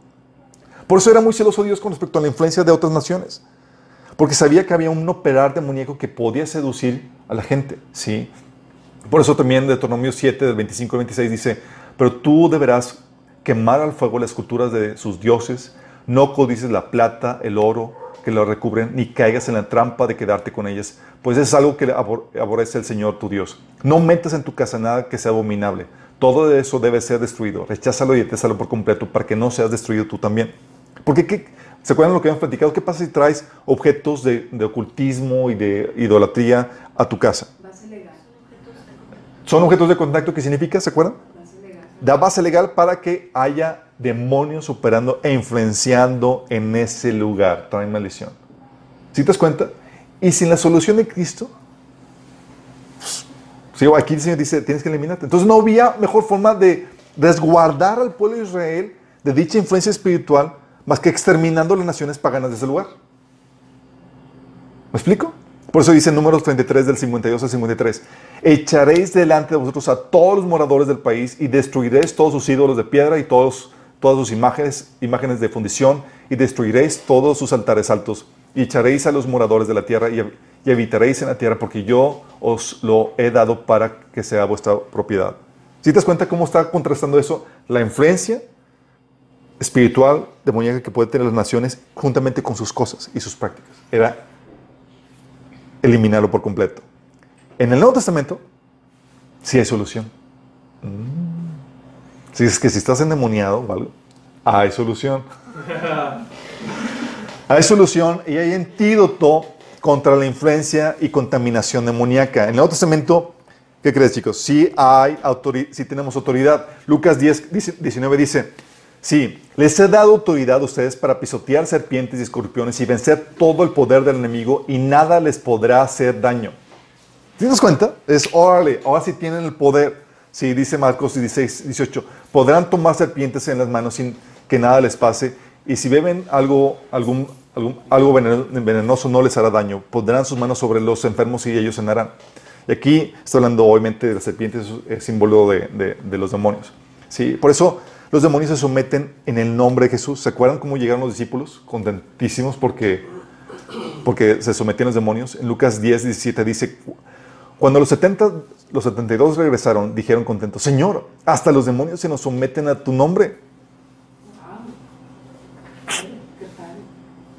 Por eso era muy celoso Dios con respecto a la influencia de otras naciones. Porque sabía que había un operar demoníaco que podía seducir a la gente, ¿sí? Por eso también Deuteronomio 7, del 25 al 26 dice, pero tú deberás quemar al fuego las esculturas de sus dioses, no codices la plata, el oro que lo recubren, ni caigas en la trampa de quedarte con ellas, pues es algo que abor- aborrece el Señor tu Dios. No metas en tu casa nada que sea abominable. Todo eso debe ser destruido. Recházalo y detésalo por completo para que no seas destruido tú también. Porque, ¿qué? ¿se acuerdan lo que habíamos platicado? ¿Qué pasa si traes objetos de, de ocultismo y de idolatría a tu casa? Base legal. Son objetos de contacto, ¿qué significa? ¿Se acuerdan? Base legal. da base legal para que haya demonios operando e influenciando en ese lugar. Traen maldición. ¿Sí te das cuenta? Y sin la solución de Cristo, pues, aquí el Señor dice, tienes que eliminarte. Entonces no había mejor forma de resguardar al pueblo de Israel de dicha influencia espiritual más que exterminando las naciones paganas de ese lugar. ¿Me explico? Por eso dice en números 33 del 52 al 53, echaréis delante de vosotros a todos los moradores del país y destruiréis todos sus ídolos de piedra y todos, todas sus imágenes, imágenes de fundición y destruiréis todos sus altares altos y echaréis a los moradores de la tierra y, y habitaréis en la tierra porque yo os lo he dado para que sea vuestra propiedad. ¿Sí te das cuenta cómo está contrastando eso? La influencia espiritual demoníaca que puede tener las naciones juntamente con sus cosas y sus prácticas. Era eliminarlo por completo. En el Nuevo Testamento sí hay solución. Mm. Si es que si estás endemoniado algo, hay solución. hay solución y hay antídoto contra la influencia y contaminación demoníaca. En el Nuevo Testamento, ¿qué crees chicos? Sí hay autoridad, sí tenemos autoridad. Lucas 10, dice- 19 dice, sí, les he dado autoridad a ustedes para pisotear serpientes y escorpiones y vencer todo el poder del enemigo y nada les podrá hacer daño. ¿Te das cuenta? Es, órale, ahora sí tienen el poder. Sí, dice Marcos 16, 18, podrán tomar serpientes en las manos sin que nada les pase y si beben algo, algún, algo veneno- venenoso no les hará daño. Pondrán sus manos sobre los enfermos y ellos sanarán. Y aquí está hablando obviamente de las serpientes, es símbolo de, de- de los demonios. ¿sí? Por eso los demonios se someten en el nombre de Jesús. ¿Se acuerdan cómo llegaron los discípulos? Contentísimos porque, porque se sometían los demonios. En Lucas 10, 17 dice, cuando los 70, los 72 regresaron, dijeron contentos, Señor, hasta los demonios se nos someten a tu nombre.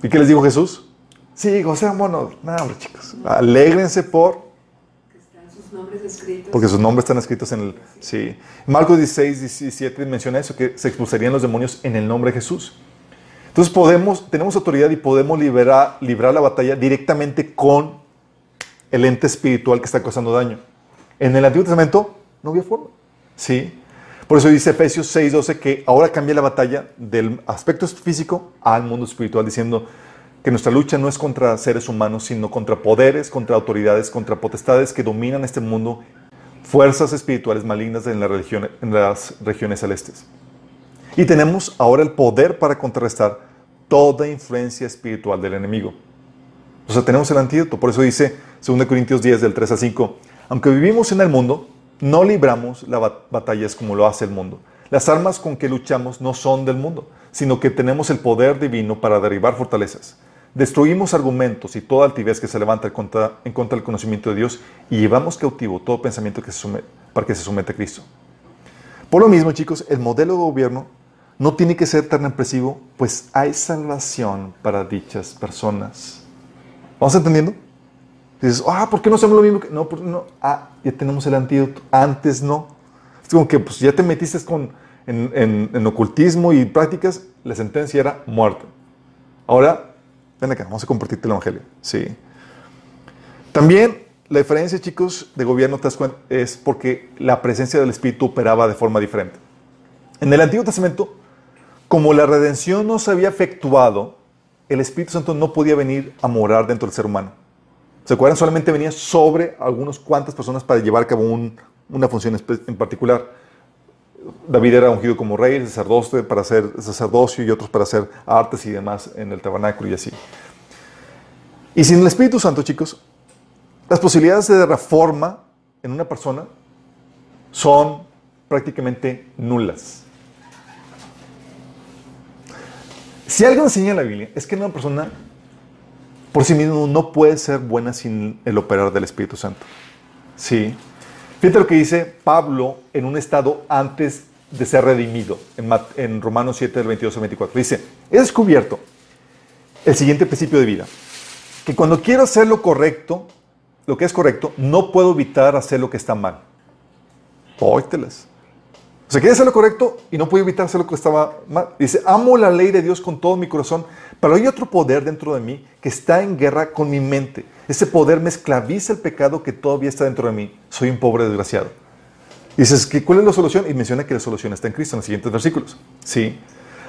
¿Y qué les dijo Jesús? Sí, gocémonos. No, hombre, chicos. Alégrense por, porque sus nombres están escritos en el... Sí. Marcos 16, 17 menciona eso, que se expulsarían los demonios en el nombre de Jesús. Entonces podemos, tenemos autoridad y podemos liberar, librar la batalla directamente con el ente espiritual que está causando daño. En el Antiguo Testamento no había forma. Sí. Por eso dice Efesios 6:12 que ahora cambia la batalla del aspecto físico al mundo espiritual, diciendo que nuestra lucha no es contra seres humanos, sino contra poderes, contra autoridades, contra potestades que dominan este mundo, fuerzas espirituales malignas en, en las regiones celestes. Y tenemos ahora el poder para contrarrestar toda influencia espiritual del enemigo. O sea, tenemos el antídoto. Por eso dice 2 Corintios 10, del 3 al 5, aunque vivimos en el mundo, no libramos las bat- batallas como lo hace el mundo. Las armas con que luchamos no son del mundo, sino que tenemos el poder divino para derribar fortalezas. Destruimos argumentos y toda altivez que se levanta en contra, del conocimiento de Dios y llevamos cautivo todo pensamiento que se somete, para que se someta a Cristo. Por lo mismo, chicos, el modelo de gobierno no tiene que ser tan impresivo, pues hay salvación para dichas personas. ¿Vamos entendiendo? Dices, ah, ¿por qué no hacemos lo mismo? que-?" No, por- no, ah, ya tenemos el antídoto. Antes no. Es como que pues, ya te metiste con, en, en- en ocultismo y prácticas, la sentencia era muerte. Ahora, ven acá, vamos a compartirte el evangelio. Sí. También la diferencia, chicos, de gobierno es porque la presencia del Espíritu operaba de forma diferente. En el Antiguo Testamento, como la redención no se había efectuado, el Espíritu Santo no podía venir a morar dentro del ser humano. ¿Se acuerdan? Solamente venía sobre algunas cuantas personas para llevar a cabo un- una función en particular. David era ungido como rey, sacerdote para hacer sacerdocio y otros para hacer artes y demás en el tabernáculo y así. Y sin el Espíritu Santo, chicos, las posibilidades de reforma en una persona son prácticamente nulas. Si algo enseña la Biblia es que una persona por sí mismo no puede ser buena sin el operar del Espíritu Santo. Sí. Fíjate lo que dice Pablo en un estado antes de ser redimido, en, en Romanos 7, del 22 al 24. Dice, he descubierto el siguiente principio de vida, que cuando quiero hacer lo correcto, lo que es correcto, no puedo evitar hacer lo que está mal. Óytelas. O sea, quiere hacer lo correcto y no puedo evitar hacer lo que estaba mal. Dice, amo la ley de Dios con todo mi corazón, pero hay otro poder dentro de mí que está en guerra con mi mente. Ese poder me esclaviza el pecado que todavía está dentro de mí. Soy un pobre desgraciado. Dices, ¿qué- ¿cuál es la solución? Y menciona que la solución está en Cristo en los siguientes versículos. Sí.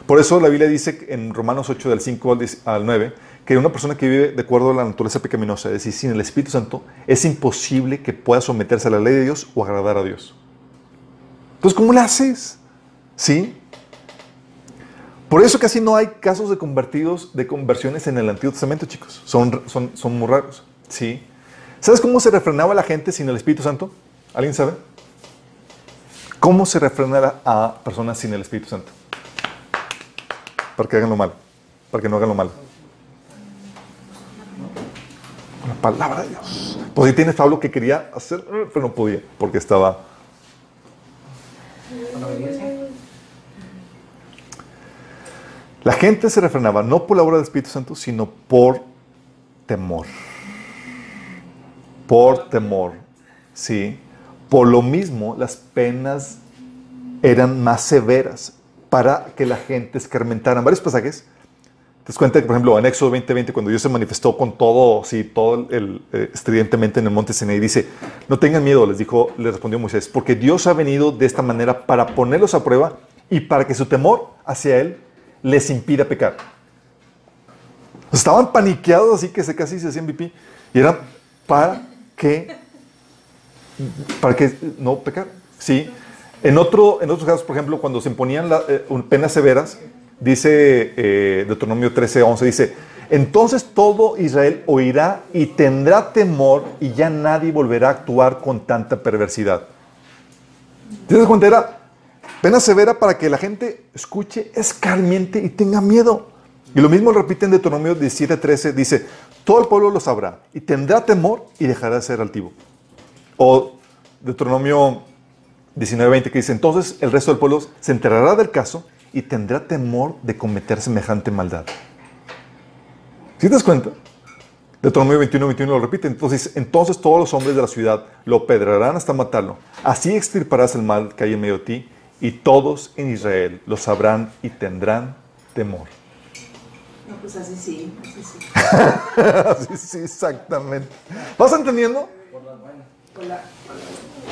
Por eso la Biblia dice en Romanos 8, del 5 al 10 al 9, que una persona que vive de acuerdo a la naturaleza pecaminosa, es decir, sin el Espíritu Santo, es imposible que pueda someterse a la ley de Dios o agradar a Dios. Entonces, ¿cómo le haces? ¿Sí? Por eso casi no hay casos de convertidos, de conversiones en el Antiguo Testamento, chicos. Son, son, son muy raros. ¿Sí? ¿Sabes cómo se refrenaba la gente sin el Espíritu Santo? ¿Alguien sabe? ¿Cómo se refrena a personas sin el Espíritu Santo? Para que hagan lo malo. Para que no hagan lo malo. La palabra de Dios. Pues ahí tienes Pablo que quería hacer, pero no podía, porque estaba Con la obediencia. La gente se refrenaba no por la obra del Espíritu Santo, sino por temor. Por temor. Sí. Por lo mismo, las penas eran más severas para que la gente escarmentara. En varios pasajes, te das que, por ejemplo, en Éxodo 20:20, cuando Dios se manifestó con todo, sí, todo el, eh, estridentemente en el monte Sinaí, dice, no tengan miedo, les dijo, le respondió Moisés, porque Dios ha venido de esta manera para ponerlos a prueba y para que su temor hacia Él les impida pecar. Estaban paniqueados así que se casi se hacían pipí. Y era para que, para que no pecar. Sí. En, otro, en otros casos, por ejemplo, cuando se imponían eh, penas severas, dice eh, Deuteronomio 13, 11, dice, entonces todo Israel oirá y tendrá temor y ya nadie volverá a actuar con tanta perversidad. ¿Te das cuenta? Era pena severa para que la gente escuche, escarmiente y tenga miedo. Y lo mismo repite en Deuteronomio 17:13, dice, todo el pueblo lo sabrá y tendrá temor y dejará de ser altivo. O Deuteronomio 19:20 que dice, entonces el resto del pueblo se enterará del caso y tendrá temor de cometer semejante maldad. ¿Sí te das cuenta? Deuteronomio 21, 21 lo repite. Entonces, entonces todos los hombres de la ciudad lo pedrarán hasta matarlo. Así extirparás el mal que hay en medio de ti, y todos en Israel lo sabrán y tendrán temor. No, pues así sí, así sí. sí, sí, exactamente. ¿Vas entendiendo? Con la-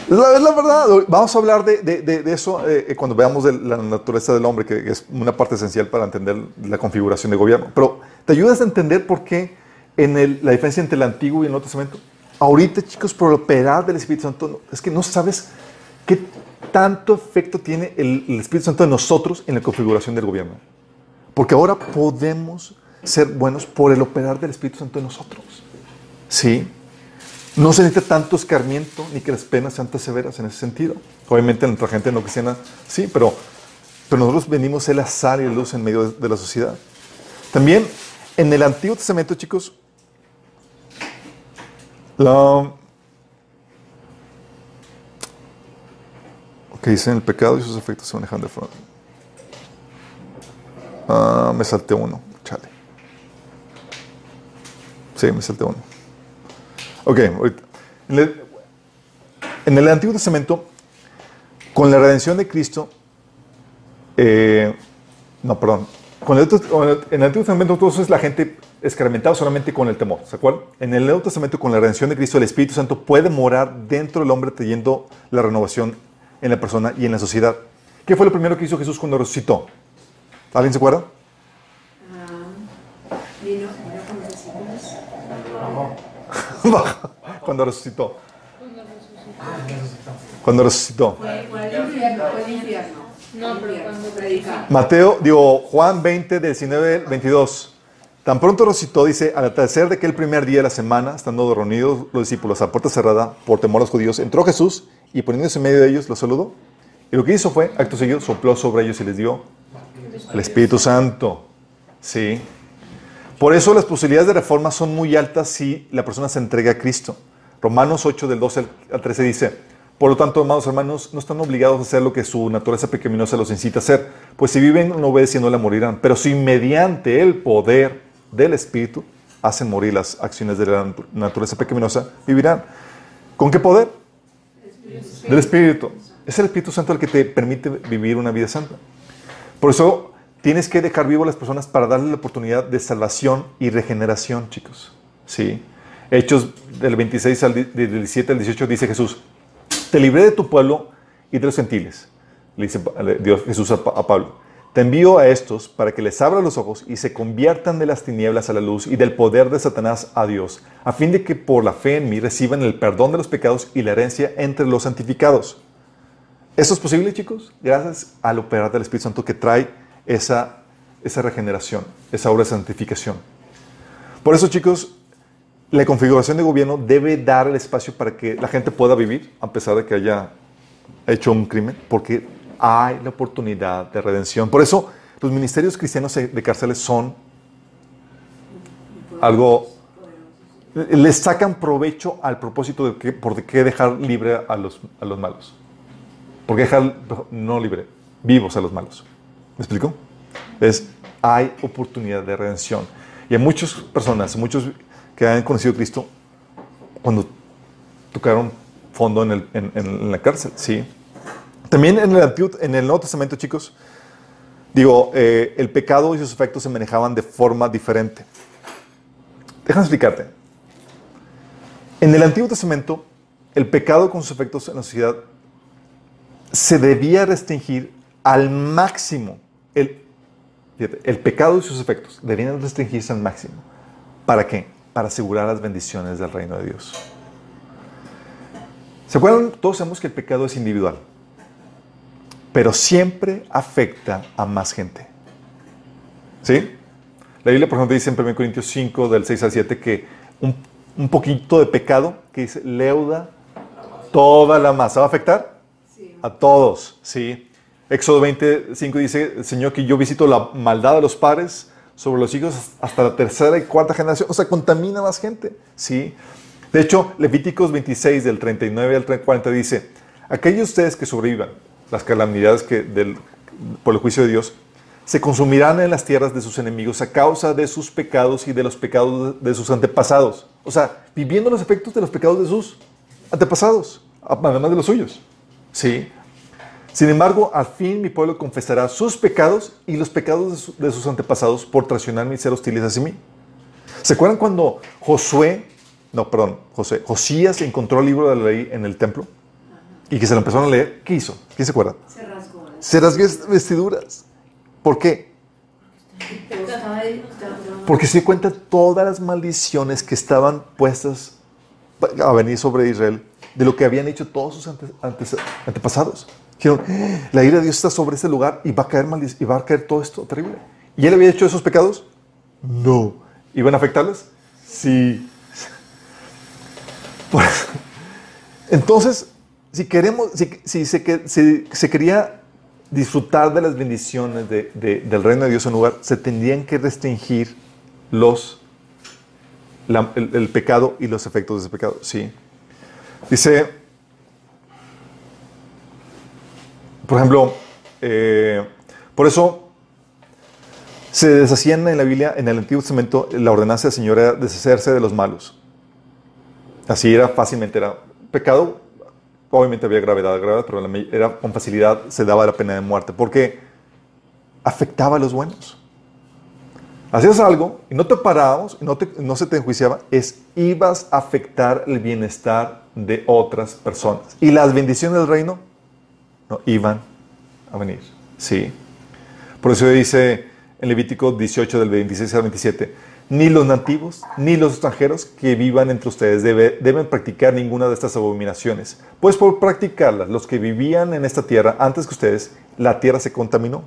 Es la, es la verdad. Vamos a hablar de, de- de- de eso eh, eh, cuando veamos la naturaleza del hombre, que, es una parte esencial para entender la configuración de gobierno. Pero te ayudas a entender por qué en el- la diferencia entre el Antiguo y el Nuevo Testamento. Ahorita, chicos, por operar del Espíritu Santo, es que no sabes qué tanto efecto tiene el, Espíritu Santo en nosotros en la configuración del gobierno. Porque ahora podemos ser buenos por el operar del Espíritu Santo en nosotros. ¿Sí? No se necesita tanto escarmiento ni que las penas sean tan severas en ese sentido. Obviamente nuestra gente no cristiana, sí, pero, pero nosotros venimos a la sal y la luz en medio de, de la sociedad. También en el Antiguo Testamento, chicos, la, que dicen el pecado y sus efectos se manejan de forma. Ah, me salté uno, chale. Sí, me salté uno. Ok, ahorita. En el, Antiguo Testamento, con la redención de Cristo, eh, no, perdón, en el Antiguo Testamento entonces la gente escarmentaba solamente con el temor, ¿se acuerdan? En el Nuevo Testamento, con la redención de Cristo, el Espíritu Santo puede morar dentro del hombre trayendo la renovación en la persona y en la sociedad. ¿Qué fue lo primero que hizo Jesús cuando resucitó? ¿Alguien se acuerda? Ah, cuando resucitó. Cuando resucitó. Mateo, digo, Juan 20, 19, 22. Tan pronto resucitó, dice, al atardecer de aquel primer día de la semana, estando reunidos los discípulos a puerta cerrada por temor a los judíos, entró Jesús y poniéndose en medio de ellos, los saludó. Y lo que hizo fue, acto seguido, sopló sobre ellos y les dio el Espíritu Santo. Sí. Por eso las posibilidades de reforma son muy altas si la persona se entrega a Cristo. Romanos 8, del 12 al 13 dice, Por lo tanto, amados hermanos, no están obligados a hacer lo que su naturaleza pecaminosa los incita a hacer, pues si viven no obedeciéndole morirán. Pero si mediante el poder del Espíritu hacen morir las acciones de la natu- naturaleza pecaminosa, vivirán. ¿Con qué poder? Del Espíritu. Es el Espíritu Santo el que te permite vivir una vida santa. Por eso tienes que dejar vivo a las personas para darle la oportunidad de salvación y regeneración, chicos. ¿Sí? Hechos del 26 al di- del 17 al 18 dice Jesús, te libré de tu pueblo y de los gentiles, le dice Dios, Jesús a Pablo. Te envío a estos para que les abra los ojos y se conviertan de las tinieblas a la luz y del poder de Satanás a Dios, a fin de que por la fe en mí reciban el perdón de los pecados y la herencia entre los santificados. ¿Esto es posible, chicos? Gracias al operar del Espíritu Santo que trae esa, esa regeneración, esa obra de santificación. Por eso, chicos, la configuración de gobierno debe dar el espacio para que la gente pueda vivir, a pesar de que haya hecho un crimen, porque hay la oportunidad de redención. Por eso, los ministerios cristianos de cárceles son algo les sacan provecho al propósito de que, por qué dejar libre a los, a los malos. ¿Por qué dejar no libre, vivos a los malos? ¿Me explico? Es, hay oportunidad de redención. Y hay muchas personas, muchos que han conocido a Cristo cuando tocaron fondo en, el- en la cárcel, ¿sí? También en el, en el Nuevo Testamento, chicos, digo, eh, el pecado y sus efectos se manejaban de forma diferente. Déjame explicarte. En el Antiguo Testamento, el pecado con sus efectos en la sociedad se debía restringir al máximo. El, el pecado y sus efectos debían restringirse al máximo. ¿Para qué? Para asegurar las bendiciones del reino de Dios. ¿Se acuerdan? Todos sabemos que el pecado es individual, pero siempre afecta a más gente. ¿Sí? La Biblia, por ejemplo, dice en 1 Corintios 5, del 6 al 7, que un, un poquito de pecado, que dice, leuda toda la masa. ¿Va a afectar? A todos, ¿sí? Éxodo 25 dice, Señor, que yo visito la maldad de los padres sobre los hijos hasta la tercera y cuarta generación. O sea, contamina más gente, ¿sí? De hecho, Levíticos 26, del 39 al 40, dice, aquellos de ustedes que sobrevivan las calamidades que del, por el juicio de Dios, se consumirán en las tierras de sus enemigos a causa de sus pecados y de los pecados de sus antepasados. O sea, viviendo los efectos de los pecados de sus antepasados, además de los suyos. Sí. Sin embargo, al fin mi pueblo confesará sus pecados y los pecados de, su- de sus antepasados por traicionarme y ser hostiles hacia mí. ¿Se acuerdan cuando Josué, no, perdón, José, Josías encontró el libro de la ley en el templo y que se lo empezaron a leer? ¿Qué hizo? ¿Quién se acuerda? Se rasgó. Se rasgó vestiduras. ¿Por qué? Porque se cuenta todas las maldiciones que estaban puestas a venir sobre Israel de lo que habían hecho todos sus ante- antes- antepasados. Dijeron, "Eh, la ira de Dios está sobre este lugar y va a caer y va a caer todo esto terrible. ¿Y él había hecho esos pecados? No. ¿Iban a afectarles? Sí. Entonces, si queremos, si, se, quería disfrutar de las bendiciones de- de- del reino de Dios en lugar, se tendrían que restringir los, el pecado y los efectos de ese pecado. Sí. Dice, por ejemplo, eh, por eso se deshacían en la Biblia, en el Antiguo Testamento, la ordenanza del Señor era deshacerse de los malos. Así era fácilmente, era pecado, obviamente había gravedad, gravedad, pero era con facilidad se daba la pena de muerte, porque afectaba a los buenos. Hacías algo y no te parábamos, y no, te- no se te enjuiciaba, es ibas a afectar el bienestar de otras personas. Y las bendiciones del reino no iban a venir. Sí. Por eso dice en Levítico 18 del 26 al 27, ni los nativos ni los extranjeros que vivan entre ustedes debe- deben practicar ninguna de estas abominaciones, pues por practicarlas los que vivían en esta tierra antes que ustedes, la tierra se contaminó.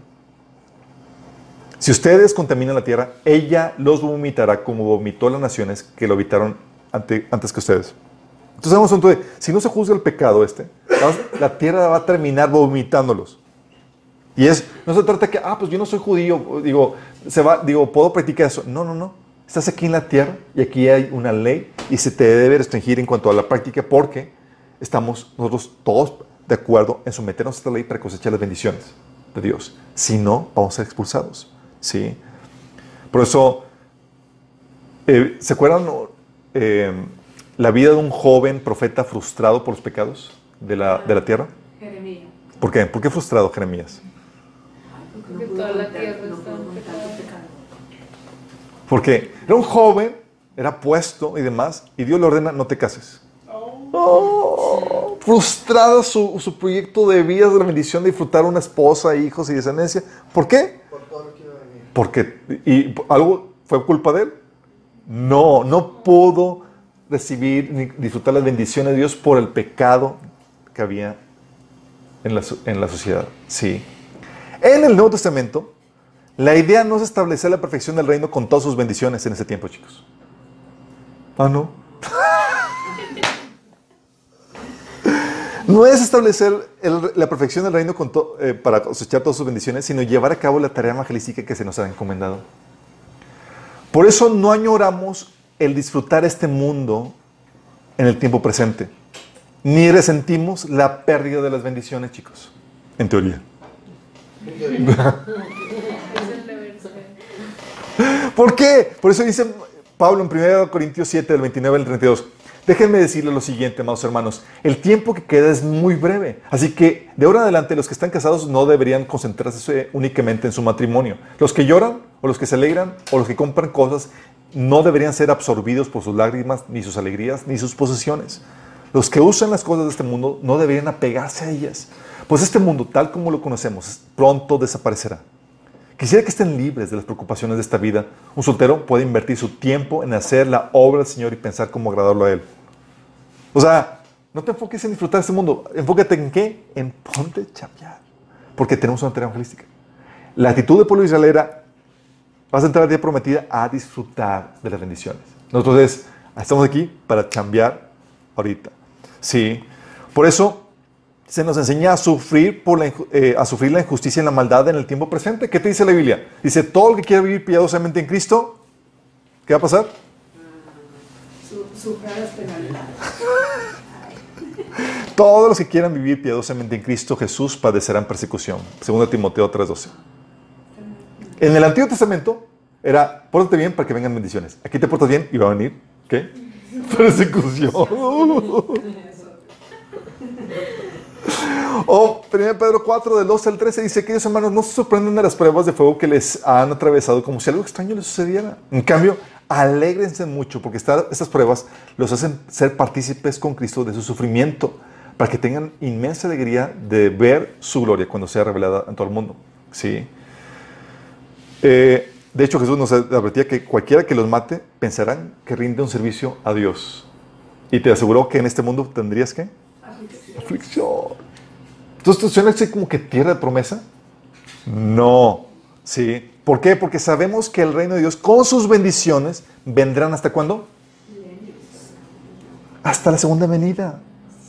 Si ustedes contaminan la tierra, ella los vomitará como vomitó las naciones que lo habitaron ante- antes que ustedes. Entonces, vamos a si no se juzga el pecado este, la tierra va a terminar vomitándolos. Y es, no se trata que, ah, pues yo no soy judío, digo, se va, digo, puedo practicar eso. No, no, no. Estás aquí en la tierra y aquí hay una ley y se te debe restringir en cuanto a la práctica porque estamos nosotros todos de acuerdo en someternos a esta ley para cosechar las bendiciones de Dios. Si no, vamos a ser expulsados. ¿sí? Por eso, eh, ¿se acuerdan eh, la vida de un joven profeta frustrado por los pecados de la, de la tierra? Jeremías. ¿Por qué? ¿Por qué frustrado Jeremías? Porque toda la tierra. Porque era un joven, era puesto y demás, y Dios le ordena, no te cases. Oh, frustrada su, su proyecto de vida, de la bendición de disfrutar una esposa, hijos y descendencia. ¿Por qué? Porque, ¿y algo fue culpa de él? No, no pudo recibir ni disfrutar las bendiciones de Dios por el pecado que había en la, en la sociedad. Sí. En el Nuevo Testamento, la idea no es establecer la perfección del reino con todas sus bendiciones en ese tiempo, chicos. Ah, no. No es establecer el- la perfección del reino con to- eh, para cosechar todas sus bendiciones, sino llevar a cabo la tarea evangelística que se nos ha encomendado. Por eso no añoramos el disfrutar este mundo en el tiempo presente, ni resentimos la pérdida de las bendiciones, chicos, en teoría. Deber ser. ¿Por qué? Por eso dice Pablo en 1 Corintios 7, del 29 al 32. Déjenme decirles lo siguiente, amados hermanos. El tiempo que queda es muy breve. Así que de ahora en adelante los que están casados no deberían concentrarse únicamente en su matrimonio. Los que lloran o los que se alegran o los que compran cosas no deberían ser absorbidos por sus lágrimas, ni sus alegrías, ni sus posesiones. Los que usan las cosas de este mundo no deberían apegarse a ellas. Pues este mundo, tal como lo conocemos, pronto desaparecerá. Quisiera que estén libres de las preocupaciones de esta vida. Un soltero puede invertir su tiempo en hacer la obra del Señor y pensar cómo agradarlo a Él. O sea, no te enfoques en disfrutar este mundo. Enfócate en qué? En ponte a chambear. Porque tenemos una tarea evangelística. La actitud de pueblo Israel era, vas a entrar al día prometida a disfrutar de las bendiciones. Nosotros es, estamos aquí para chambear ahorita. Sí. Por eso se nos enseña a sufrir, por la, eh, a sufrir la injusticia y la maldad en el tiempo presente. ¿Qué te dice la Biblia? Dice, todo el que quiera vivir piadosamente en Cristo, ¿qué va a pasar? Todos los que quieran vivir piadosamente en Cristo Jesús padecerán persecución. Segundo Timoteo 3:12. En el Antiguo Testamento era, pórtate bien para que vengan bendiciones. Aquí te portas bien y va a venir, ¿qué? Persecución. O 1 Pedro 4, del 12 al 13, dice, queridos hermanos, no se sorprendan de las pruebas de fuego que les han atravesado como si algo extraño les sucediera. En cambio, alégrense mucho porque esta- estas pruebas los hacen ser partícipes con Cristo de su sufrimiento, para que tengan inmensa alegría de ver su gloria cuando sea revelada en todo el mundo. ¿Sí? Eh, de hecho, Jesús nos advertía que cualquiera que los mate pensarán que rinde un servicio a Dios. Y te aseguró que en este mundo tendrías que aflicción. Entonces, ¿te suena así como que tierra de promesa? No. ¿Sí? ¿Por qué? Porque sabemos que el reino de Dios, con sus bendiciones, vendrán hasta cuándo? Hasta la segunda venida.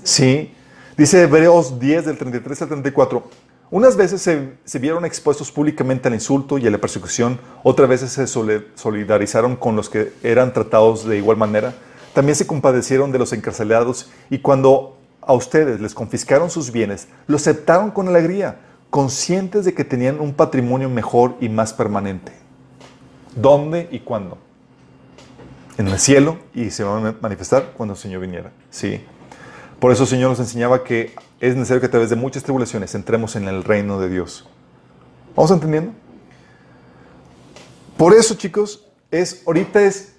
¿Sí? Dice Hebreos 10, del 33 al 34. Unas veces se, se vieron expuestos públicamente al insulto y a la persecución, otras veces se solidarizaron con los que eran tratados de igual manera. También se compadecieron de los encarcelados y cuando a ustedes les confiscaron sus bienes, lo aceptaron con alegría, conscientes de que tenían un patrimonio mejor y más permanente. ¿Dónde y cuándo? En el cielo y se va a manifestar cuando el Señor viniera. Sí. Por eso el Señor nos enseñaba que es necesario que a través de muchas tribulaciones entremos en el reino de Dios. ¿Vamos entendiendo? Por eso, chicos, es ahorita es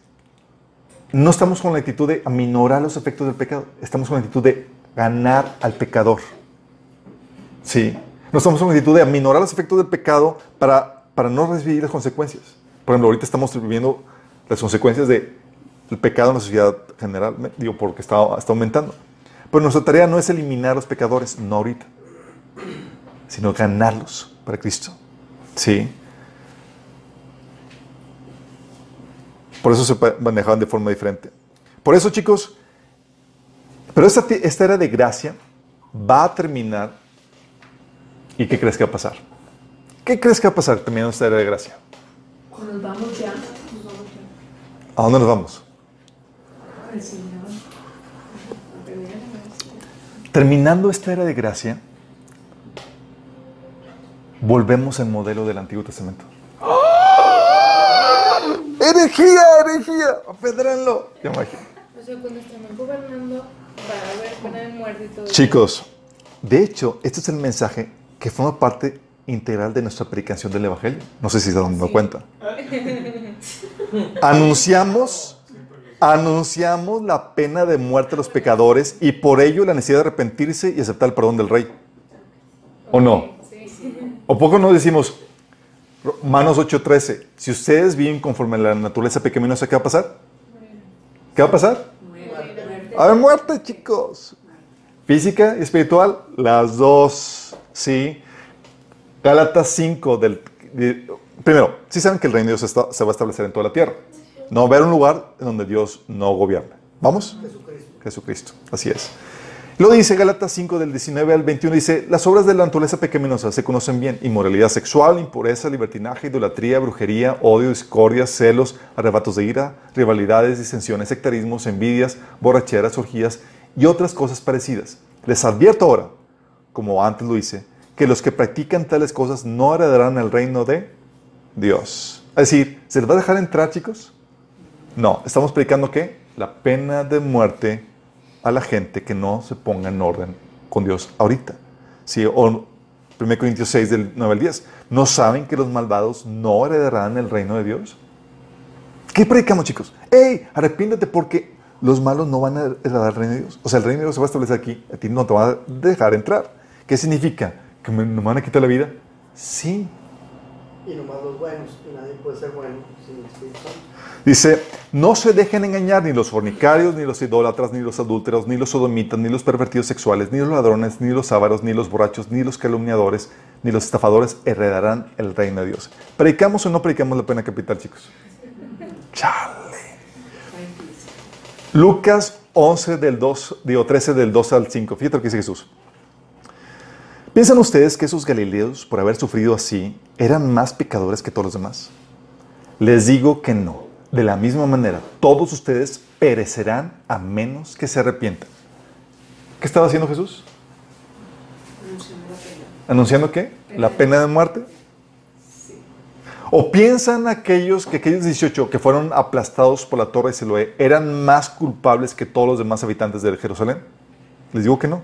no estamos con la actitud de aminorar los efectos del pecado, estamos con la actitud de ganar al pecador. Sí. No estamos con la actitud de aminorar los efectos del pecado para, para no recibir las consecuencias. Por ejemplo, ahorita estamos viviendo las consecuencias del pecado en la sociedad general, digo, porque está, está aumentando. Pero nuestra tarea no es eliminar los pecadores, no ahorita, sino ganarlos para Cristo. Sí. Por eso se manejaban de forma diferente. Por eso, chicos, pero esta, esta era de gracia va a terminar. ¿Y qué crees que va a pasar? ¿Qué crees que va a pasar terminando esta era de gracia? Nos vamos ya. Nos vamos ya. ¿A dónde nos vamos? Señor. Terminando esta era de gracia, volvemos al modelo del Antiguo Testamento. ¡Ah! ¡Herejía, herejía! ¡Apedrenlo! Ya me imagino. O sea, cuando estamos gobernando, muerte y todo. Chicos, de hecho, este es el mensaje que forma parte integral de nuestra predicación del Evangelio. No sé si se dan dando cuenta. Anunciamos, anunciamos la pena de muerte a los pecadores y por ello la necesidad de arrepentirse y aceptar el perdón del rey. ¿O no? Sí. ¿O poco no decimos, Romanos 8:13, si ustedes viven conforme a la naturaleza pecaminosa, ¿qué va a pasar? ¿Qué va a pasar? A ver, muerte, chicos. Física y espiritual, las dos, ¿sí? Gálatas 5 del... de- primero, sí saben que el reino de Dios está- se va a establecer en toda la tierra. No va a haber un lugar en donde Dios no gobierna. ¿Vamos? Jesucristo. Así es. Lo dice Gálatas 5 del 19 al 21, dice, las obras de la naturaleza pecaminosa se conocen bien, inmoralidad sexual, impureza, libertinaje, idolatría, brujería, odio, discordia, celos, arrebatos de ira, rivalidades, disensiones, sectarismos, envidias, borracheras, orgías y otras cosas parecidas. Les advierto ahora, como antes lo hice, que los que practican tales cosas no heredarán el reino de Dios. Es decir, ¿se les va a dejar entrar, chicos? No, estamos predicando que la pena de muerte a la gente que no se ponga en orden con Dios ahorita. Sí, o 1 Corintios 6 del 9 al 10. ¿No saben que los malvados no heredarán el reino de Dios? ¿Qué predicamos, chicos? ¡Ey! Arrepiéntete porque los malos no van a heredar el reino de Dios. O sea, el reino de Dios se va a establecer aquí. A ti no te va a dejar entrar. ¿Qué significa? ¿Que me, me van a quitar la vida? Sí, Y nomás los buenos, y nadie puede ser bueno sin el Espíritu Santo. Dice, no se dejen engañar ni los fornicarios, ni los idólatras, ni los adúlteros, ni los sodomitas, ni los pervertidos sexuales, ni los ladrones, ni los ávaros, ni los borrachos, ni los calumniadores, ni los estafadores heredarán el reino de Dios. ¿Predicamos o no predicamos la pena capital, chicos? Chale. Lucas 11 del 2, digo 13 del 2 al 5. Fíjate lo que dice Jesús. ¿Piensan ustedes que esos galileos, por haber sufrido así, eran más pecadores que todos los demás? Les digo que no. De la misma manera, todos ustedes perecerán a menos que se arrepientan. ¿Qué estaba haciendo Jesús? ¿Anunciando qué? ¿La pena de muerte? ¿O piensan aquellos que aquellos 18 que fueron aplastados por la torre de Siloé eran más culpables que todos los demás habitantes de Jerusalén? Les digo que no.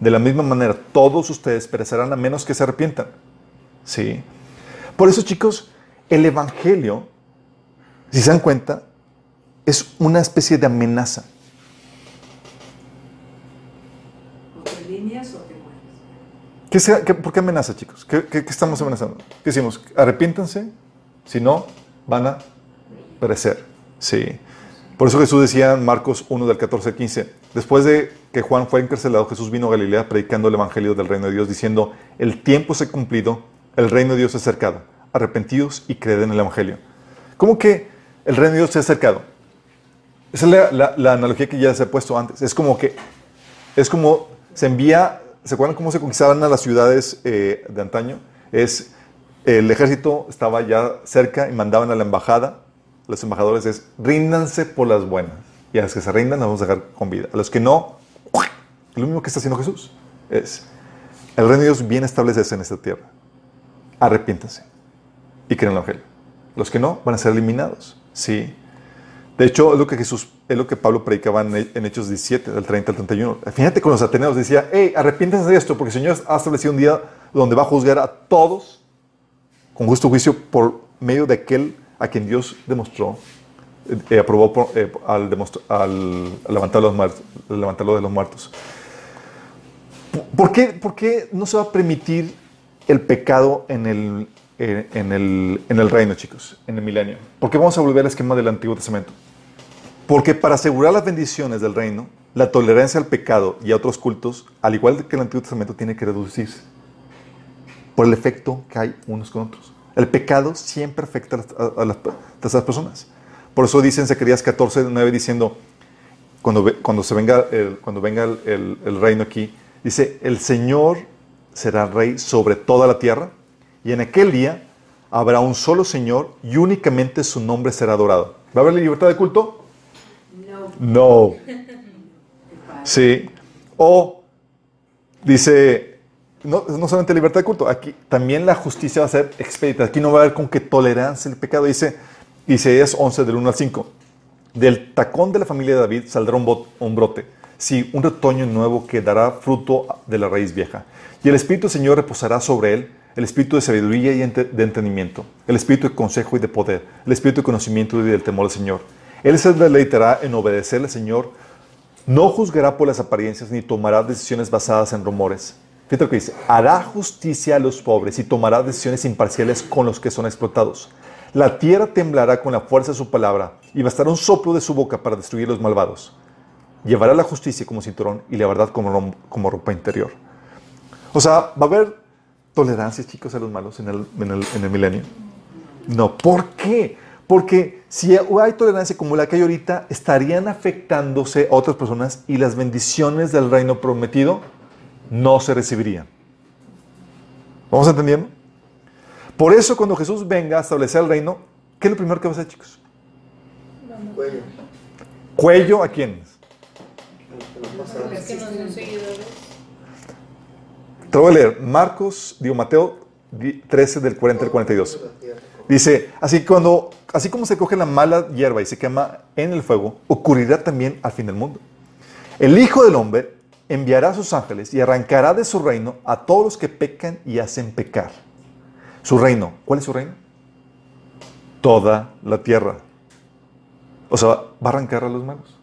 De la misma manera, todos ustedes perecerán a menos que se arrepientan. Sí. Por eso, chicos, el Evangelio, si se dan cuenta, es una especie de amenaza. ¿Qué sea- qué- ¿Por qué amenaza, chicos? ¿Qué, qué- qué estamos amenazando? ¿Qué decimos? Arrepiéntanse, si no, van a perecer. Sí. Por eso Jesús decía en Marcos 1 del 14 al 15, después de que Juan fue encarcelado, Jesús vino a Galilea predicando el Evangelio del reino de Dios, diciendo, el tiempo se ha cumplido, el reino de Dios se ha acercado, arrepentidos y creed en el Evangelio. ¿Cómo que el reino de Dios se ha acercado? Esa es la, la- analogía que ya se ha puesto antes. Es como que, es como se envía, ¿se acuerdan cómo se conquistaban a las ciudades eh, de antaño? Es, el ejército estaba ya cerca y mandaban a la embajada, los embajadores es, ríndanse por las buenas. Y a los que se rindan, los vamos a dejar con vida. A los que no, lo mismo que está haciendo Jesús. Es, el reino de Dios viene a establecerse en esta tierra. Arrepiéntanse y creen en el Evangelio. Los que no van a ser eliminados. Sí. De hecho, es lo que Jesús, es lo que Pablo predicaba en Hechos 17, del 30 al 31. Fíjate con los ateneos, decía, hey, arrepiéntense de esto, porque el Señor ha establecido un día donde va a juzgar a todos con justo juicio por medio de aquel a quien Dios demostró, eh, eh, aprobó por- eh, al, al levantarlo de los muertos. ¿Por qué, por qué no se va a permitir el pecado en el, eh, en, el, en el reino, chicos, en el milenio? ¿Por qué vamos a volver al esquema del Antiguo Testamento? Porque para asegurar las bendiciones del reino, la tolerancia al pecado y a otros cultos, al igual que el Antiguo Testamento, tiene que reducirse por el efecto que hay unos con otros. El pecado siempre afecta a las, personas. Por eso dice en Zacarías 14, 9, diciendo, cuando, cuando, se venga, el, cuando venga el, el- el reino aquí, dice, el Señor será rey sobre toda la tierra y en aquel día habrá un solo Señor y únicamente su nombre será adorado. ¿Va a haber libertad de culto? No. No. Sí. O Dice, no, no solamente libertad de culto, aquí también la justicia va a ser expedita. Aquí no va a haber con que tolerancia el pecado. Dice Isaías 11, del 1 al 5. Del tacón de la familia de David saldrá un, bot- un brote. Sí, un retoño nuevo que dará fruto de la raíz vieja. Y el Espíritu del Señor reposará sobre él, el Espíritu de sabiduría y de entendimiento, el Espíritu de consejo y de poder, el Espíritu de conocimiento y del temor del Señor. Él se deleitará en obedecerle al Señor, no juzgará por las apariencias ni tomará decisiones basadas en rumores. Fíjate lo que dice, hará justicia a los pobres y tomará decisiones imparciales con los que son explotados. La tierra temblará con la fuerza de su palabra y bastará un soplo de su boca para destruir los malvados. Llevará la justicia como cinturón y la verdad como, como ropa interior. O sea, ¿va a haber tolerancia, chicos, a los malos en el, en el- en el milenio? No. ¿Por qué? Porque si hay tolerancia como la que hay ahorita, estarían afectándose a otras personas y las bendiciones del reino prometido no se recibirían. ¿Vamos entendiendo? Por eso cuando Jesús venga a establecer el reino, ¿qué es lo primero que va a hacer, chicos? Cuello. Cuello a quiénes? Te voy a leer Marcos, digo Mateo di- 13 del 40 al 42. Dice, así, cuando, así como se coge la mala hierba y se quema en el fuego, ocurrirá también al fin del mundo. El Hijo del Hombre enviará a sus ángeles y arrancará de su reino a todos los que pecan y hacen pecar. Su reino, ¿cuál es su reino? Toda la tierra. O sea, va a arrancar a los malos.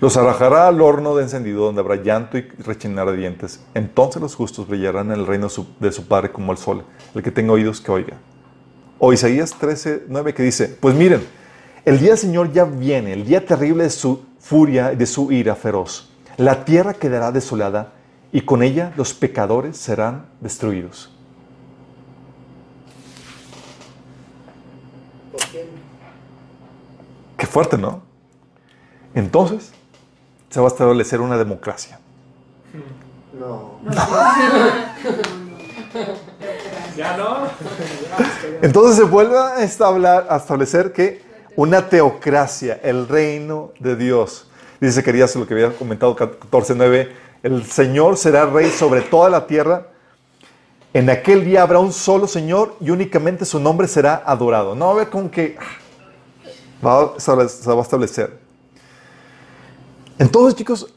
Los arrojará al horno de encendido donde habrá llanto y rechinar de dientes. Entonces los justos brillarán en el reino de su, Padre como el sol. El que tenga oídos que oiga. O Isaías 13, 9 que dice, pues miren, el día del Señor ya viene, el día terrible de su furia y de su ira feroz. La tierra quedará desolada y con ella los pecadores serán destruidos. ¿Por qué? Qué fuerte, ¿no? Entonces se va a establecer una democracia. No. Ya no. Entonces se vuelve a establecer que una teocracia, el reino de Dios. Dice Zacarías lo que había comentado 14.9, el Señor será rey sobre toda la tierra. En aquel día habrá un solo Señor y únicamente su nombre será adorado. No haber con que ah, se va a establecer. Entonces, chicos,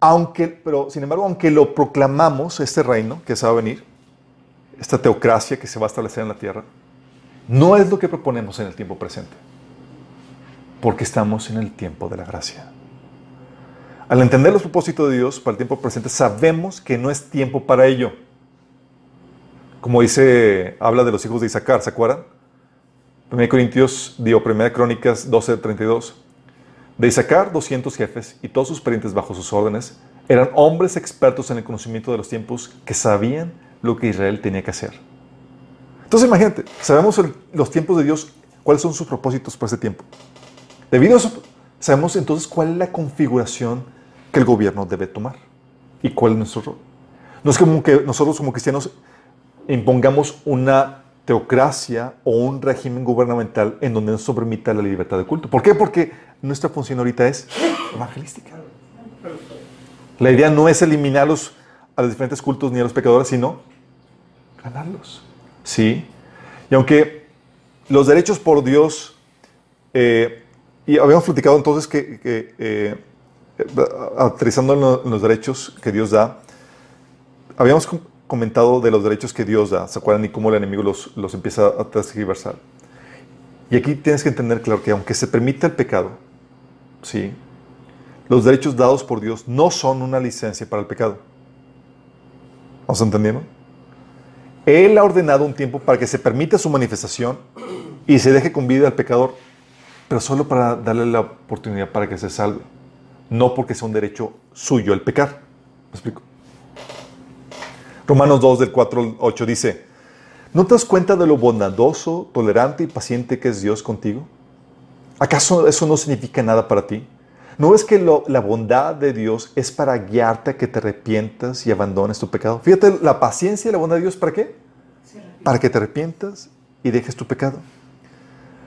aunque, pero sin embargo, aunque lo proclamamos, este reino que se va a venir, esta teocracia que se va a establecer en la tierra, no es lo que proponemos en el tiempo presente, porque estamos en el tiempo de la gracia. Al entender los propósitos de Dios para el tiempo presente, sabemos que no es tiempo para ello. Como dice, habla de los hijos de Isaacar, ¿se acuerdan? 1 Corintios, digo, 1 Crónicas 12, 32. De Isaacar, 200 jefes y todos sus parientes bajo sus órdenes eran hombres expertos en el conocimiento de los tiempos que sabían lo que Israel tenía que hacer. Entonces imagínate, sabemos los tiempos de Dios, cuáles son sus propósitos para ese tiempo. Debido a eso, sabemos entonces cuál es la configuración que el gobierno debe tomar y cuál es nuestro rol. No es como que nosotros como cristianos impongamos una teocracia o un régimen gubernamental en donde no se permita la libertad de culto. ¿Por qué? Porque nuestra función ahorita es evangelística. La idea no es eliminarlos a los diferentes cultos ni a los pecadores, sino ganarlos. ¿Sí? Y aunque los derechos por Dios, eh, y habíamos platicado entonces que, eh, aterrizando en, lo- en los derechos que Dios da, habíamos com- comentado de los derechos que Dios da, ¿se acuerdan? Y cómo el enemigo los, los empieza a transgiversar. Y aquí tienes que entender, claro, que aunque se permita el pecado, ¿sí? Los derechos dados por Dios no son una licencia para el pecado. ¿Vamos entendiendo? Él ha ordenado un tiempo para que se permita su manifestación y se deje con vida al pecador, pero solo para darle la oportunidad para que se salve, no porque sea un derecho suyo el pecar. ¿Me explico? Romanos 2 del 4 al 8 dice, ¿no te das cuenta de lo bondadoso, tolerante y paciente que es Dios contigo? ¿Acaso eso no significa nada para ti? ¿No ves que la bondad de Dios es para guiarte a que te arrepientas y abandones tu pecado? Fíjate, la paciencia y la bondad de Dios, ¿para qué? Para que te arrepientas y dejes tu pecado.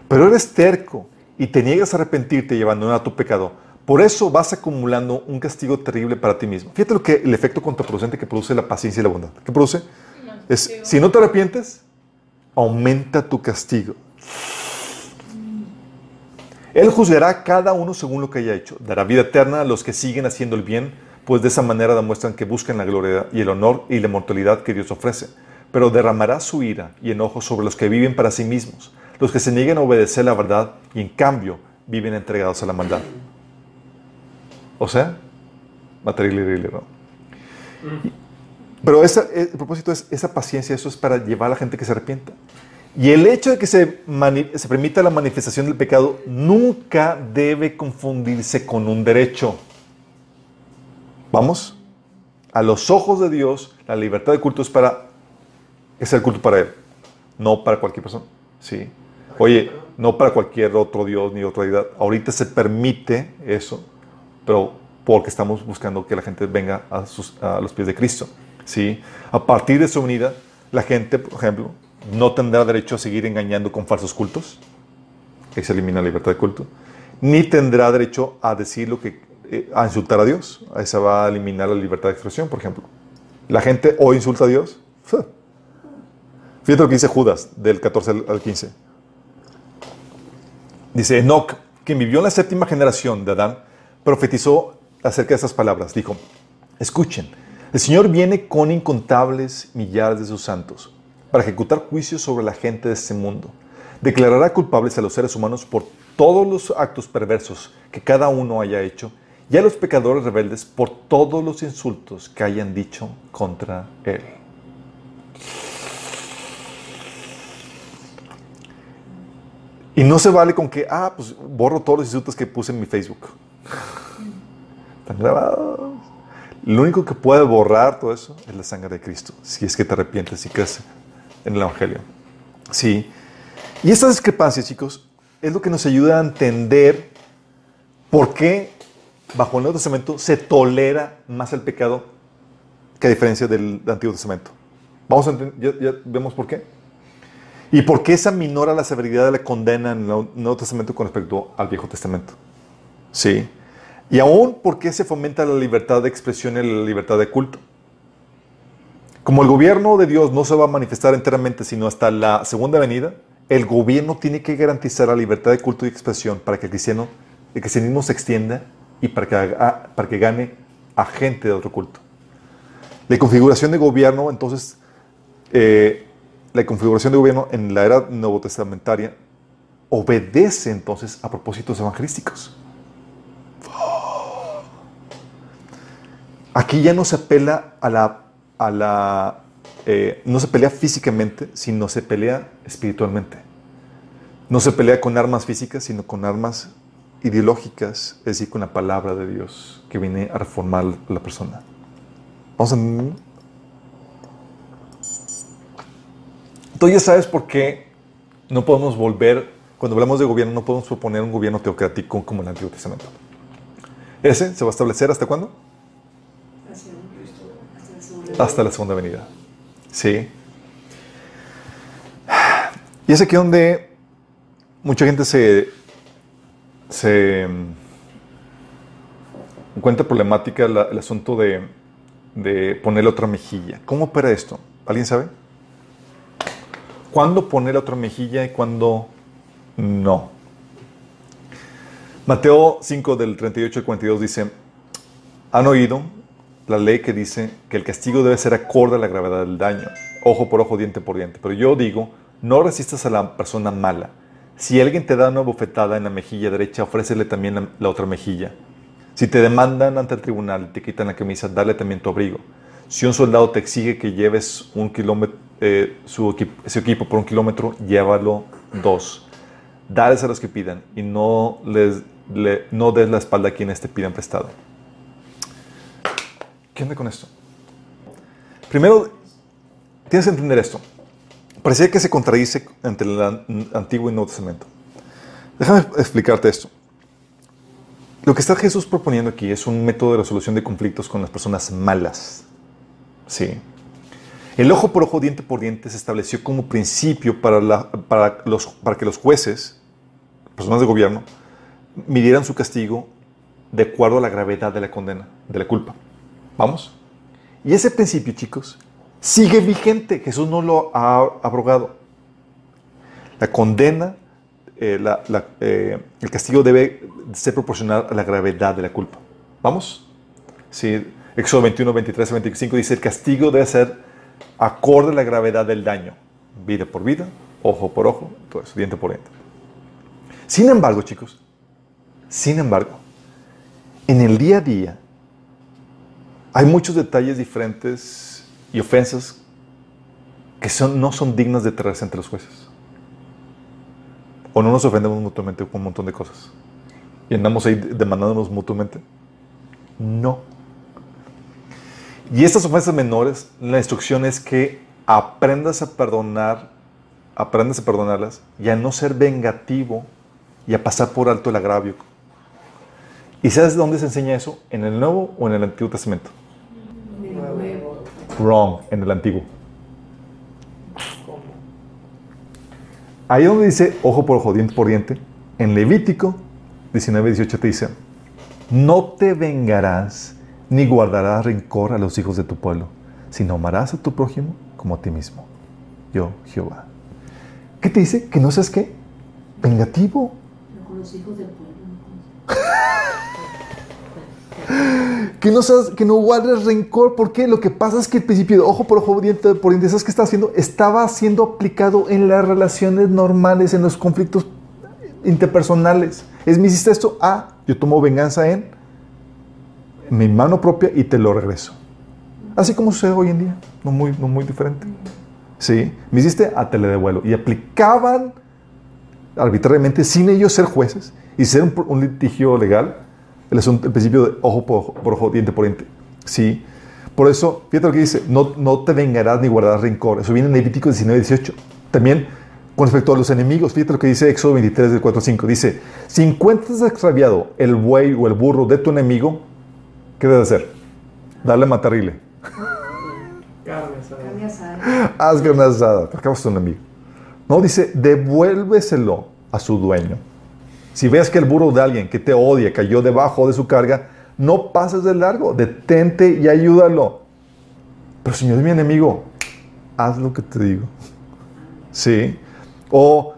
Pero eres terco y te niegas a arrepentirte y abandonar tu pecado. Por eso vas acumulando un castigo terrible para ti mismo. Fíjate lo que el efecto contraproducente que produce la paciencia y la bondad. ¿Qué produce? Es, si no te arrepientes, aumenta tu castigo. Él juzgará a cada uno según lo que haya hecho. Dará vida eterna a los que siguen haciendo el bien, pues de esa manera demuestran que buscan la gloria y el honor y la mortalidad que Dios ofrece. Pero derramará su ira y enojo sobre los que viven para sí mismos, los que se niegan a obedecer la verdad y en cambio viven entregados a la maldad. O sea, material y ¿no? Pero esa, el propósito es esa paciencia, eso es para llevar a la gente que se arrepienta. Y el hecho de que se, se permita la manifestación del pecado nunca debe confundirse con un derecho. Vamos, a los ojos de Dios, la libertad de culto es para es el culto para Él, no para cualquier persona. ¿sí? Oye, no para cualquier otro Dios ni otra deidad. Ahorita se permite eso, pero porque estamos buscando que la gente venga a, los pies de Cristo. ¿sí? A partir de su venida, la gente, por ejemplo, no tendrá derecho a seguir engañando con falsos cultos, que se elimina la libertad de culto, ni tendrá derecho a decir lo que, eh, a insultar a Dios. Se va a eliminar la libertad de expresión, por ejemplo. La gente hoy insulta a Dios. Fíjate lo que dice Judas, del 14 al 15. Dice, Enoch, quien vivió en la séptima generación de Adán, profetizó acerca de estas palabras. Dijo, escuchen, el Señor viene con incontables millares de sus santos para ejecutar juicios sobre la gente de este mundo. Declarará culpables a los seres humanos por todos los actos perversos que cada uno haya hecho y a los pecadores rebeldes por todos los insultos que hayan dicho contra él. Y no se vale con que, ah, pues borro todos los insultos que puse en mi Facebook. Están grabados. Lo único que puede borrar todo eso es la sangre de Cristo, si es que te arrepientes y crees en el Evangelio. Sí. Y esta discrepancia, chicos, es lo que nos ayuda a entender por qué bajo el Nuevo Testamento se tolera más el pecado que a diferencia del Antiguo Testamento. Vamos a ya, ya, vemos por qué. Y por qué se minora la severidad de la condena en el Nuevo Testamento con respecto al Viejo Testamento. Sí. Y aún por qué se fomenta la libertad de expresión y la libertad de culto. Como el gobierno de Dios no se va a manifestar enteramente sino hasta la segunda venida, el gobierno tiene que garantizar la libertad de culto y expresión para que el, cristiano, el cristianismo se extienda y para que, para que gane a gente de otro culto. La configuración de gobierno, entonces, eh, la configuración de gobierno en la era nuevo testamentaria obedece entonces a propósitos evangelísticos. Aquí ya no se apela a la a la... Eh, no se pelea físicamente, sino se pelea espiritualmente. No se pelea con armas físicas, sino con armas ideológicas, es decir, con la palabra de Dios que viene a reformar la persona. Vamos a... Entonces ya sabes por qué no podemos volver, cuando hablamos de gobierno, no podemos proponer un gobierno teocrático como el Antiguo Testamento. Ese se va a establecer hasta cuándo? Hasta la segunda venida. Sí. Y es aquí donde mucha gente se, se encuentra problemática el asunto de, de ponerle otra mejilla. ¿Cómo opera esto? ¿Alguien sabe? ¿Cuándo poner otra mejilla y cuándo no? Mateo 5 del 38 al 42 dice, han oído la ley que dice que el castigo debe ser acorde a la gravedad del daño, ojo por ojo, diente por diente. Pero yo digo, no resistas a la persona mala. Si alguien te da una bofetada en la mejilla derecha, ofrécele también la, otra mejilla. Si te demandan ante el tribunal y te quitan la camisa, dale también tu abrigo. Si un soldado te exige que lleves un kilómetro, eh, su, equipo, por un kilómetro, llévalo dos. Dales a los que pidan y no, les, no des la espalda a quienes te pidan prestado. ¿Qué onda con esto? Primero, tienes que entender esto. Parecía que se contradice entre el Antiguo y Nuevo Testamento. Déjame explicarte esto. Lo que está Jesús proponiendo aquí es un método de resolución de conflictos con las personas malas. Sí. El ojo por ojo, diente por diente se estableció como principio para, para, que los jueces, personas de gobierno, midieran su castigo de acuerdo a la gravedad de la condena, de la culpa. ¿Vamos? Y ese principio, chicos, sigue vigente. Jesús no lo ha abrogado. La condena, eh, eh, el castigo debe ser proporcional a la gravedad de la culpa. ¿Vamos? Sí, Éxodo 21, 23 25 dice, el castigo debe ser acorde a la gravedad del daño. Vida por vida, ojo por ojo, todo eso, diente por diente. Sin embargo, chicos, sin embargo, en el día a día hay muchos detalles diferentes y ofensas que son, no son dignas de traerse entre los jueces. O no nos ofendemos mutuamente con un montón de cosas. Y andamos ahí demandándonos mutuamente. No. Y estas ofensas menores, la instrucción es que aprendas a perdonar, aprendas a perdonarlas y a no ser vengativo y a pasar por alto el agravio. ¿Y sabes dónde se enseña eso? ¿En el Nuevo o en el Antiguo Testamento? De nuevo. Wrong, en el Antiguo. Ahí donde dice ojo por ojo, diente por diente, en Levítico 19, 18 te dice, no te vengarás ni guardarás rencor a los hijos de tu pueblo, sino amarás a tu prójimo como a ti mismo. Yo, Jehová. ¿Qué te dice? Que no seas qué? Vengativo. Pero con los hijos del pueblo. Que no, seas, que guardes rencor. ¿Por qué? Lo que pasa es que el principio de ojo por ojo, diente por diente, ¿sabes qué está haciendo? Estaba siendo aplicado en las relaciones normales, en los conflictos interpersonales. Es, me hiciste esto, ah, yo tomo venganza en mi mano propia y te lo regreso. Así como sucede hoy en día, no muy, no muy diferente. Sí, me hiciste, ah, te le devuelvo. Y aplicaban arbitrariamente, sin ellos ser jueces y ser un litigio legal, el, asunto- el principio de ojo por ojo, por ojo, diente por diente. Sí. Por eso, fíjate lo que dice, no, no te vengarás ni guardarás rencor. Eso viene en Levítico 19, 18. También con respecto a los enemigos, fíjate lo que dice Éxodo 23, del 4 al 5. Dice, si encuentras extraviado el buey o el burro de tu enemigo, ¿qué debes hacer? Darle matarrile. Carne asada. Carne asada. Haz carne asada, acabas tu enemigo. No, dice, devuélveselo a su dueño. Si ves que el burro de alguien que te odia cayó debajo de su carga, no pases de largo, detente y ayúdalo. Pero Señor es mi enemigo, haz lo que te digo. Sí. O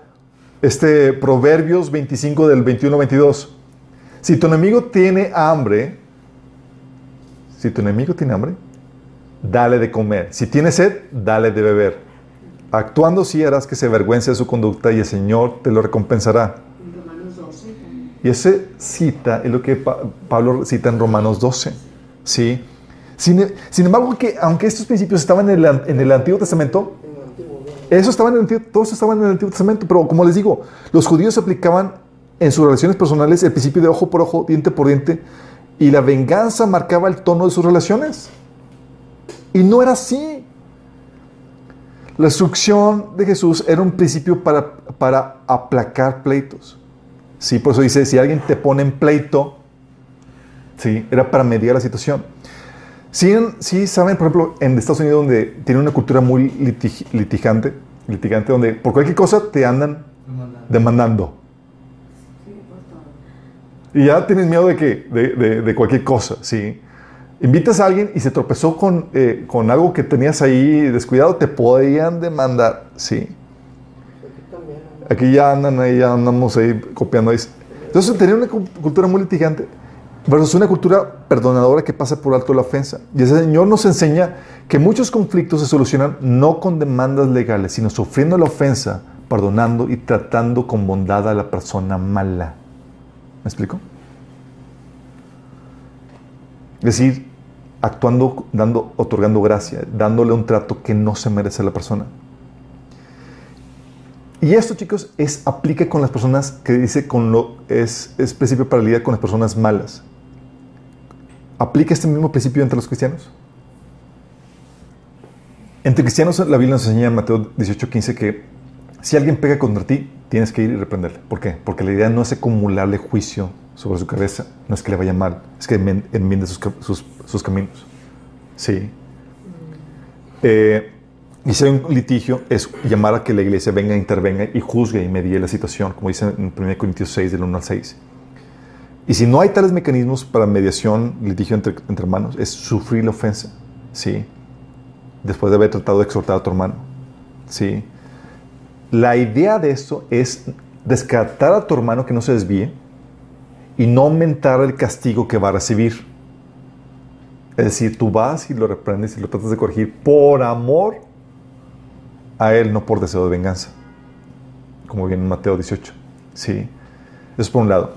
este Proverbios 25 del 21 22. Si tu enemigo tiene hambre, si tu enemigo tiene hambre, dale de comer. Si tiene sed, dale de beber. Actuando así harás que se avergüence de su conducta y el Señor te lo recompensará. En Romanos 12 también. Y ese cita es lo que Pa- Pablo cita en Romanos 12. ¿sí? Sin, sin embargo, que, aunque estos principios estaban en el, en el Antiguo Testamento, eso estaba en el Antiguo, todo eso estaba en el Antiguo Testamento, pero como les digo, los judíos aplicaban en sus relaciones personales el principio de ojo por ojo, diente por diente, y la venganza marcaba el tono de sus relaciones. Y no era así. La instrucción de Jesús era un principio para, para aplacar pleitos. Sí, por eso dice, si alguien te pone en pleito, sí, era para mediar la situación. Sí, en- sí saben, por ejemplo, en Estados Unidos, donde tienen una cultura muy litig- litigante, litigante, donde por cualquier cosa te andan demandando. Sí. Y ya tienes miedo de, que, de, de- de cualquier cosa, ¿sí? Invitas a alguien y se tropezó con, eh, con algo que tenías ahí descuidado, te podían demandar, ¿sí? Aquí ya andan ahí, ya andamos ahí copiando ahí. Entonces tenía una cu- cultura muy litigante versus una cultura perdonadora que pasa por alto la ofensa. Y el Señor nos enseña que muchos conflictos se solucionan no con demandas legales, sino sufriendo la ofensa, perdonando y tratando con bondad a la persona mala. ¿Me explico? Es decir, actuando, dando, otorgando gracia, dándole un trato que no se merece a la persona. Y esto, chicos, es aplica con las personas que dice con lo es, es principio para lidiar con las personas malas. ¿Aplica este mismo principio entre los cristianos? Entre cristianos, la Biblia nos enseña en Mateo 18:15 que si alguien pega contra ti, tienes que ir y reprenderle. ¿Por qué? Porque la idea no es acumularle juicio sobre su cabeza, no es que le vaya mal, es que enmiende sus, sus- sus caminos. Sí. Eh, y si hay un litigio, es llamar a que la iglesia venga, intervenga y juzgue y medie la situación, como dice en 1 Corintios 6, del 1 al 6. Y si no hay tales mecanismos para mediación, litigio entre, hermanos, es sufrir la ofensa, ¿sí? Después de haber tratado de exhortar a tu hermano, ¿sí? La idea de esto es descartar a tu hermano que no se desvíe y no aumentar el castigo que va a recibir. Es decir, tú vas y lo reprendes y lo tratas de corregir por amor a él, no por deseo de venganza. Como viene en Mateo 18. Sí. Eso es por un lado.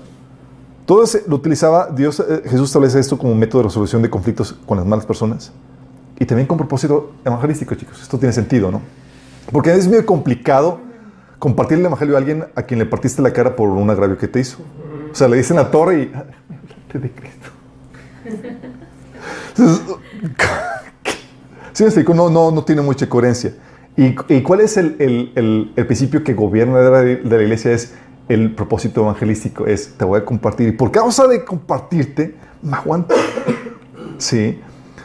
Todo ese- lo utilizaba, Dios, eh, Jesús establece esto como un método de resolución de conflictos con las malas personas. Y también con propósito evangelístico, chicos. Esto tiene sentido, ¿no? Porque es medio complicado compartir el evangelio a alguien a quien le partiste la cara por un agravio que te hizo. O sea, le dicen la torre y. "Ay, me hablaste de Cristo. ¿Sí? No, no, no tiene mucha coherencia. ¿Y, y cuál es el, el- el- el principio que gobierna de la, de la iglesia? Es el propósito evangelístico. Es, te voy a compartir. Y por causa de compartirte, me aguanto. Sí.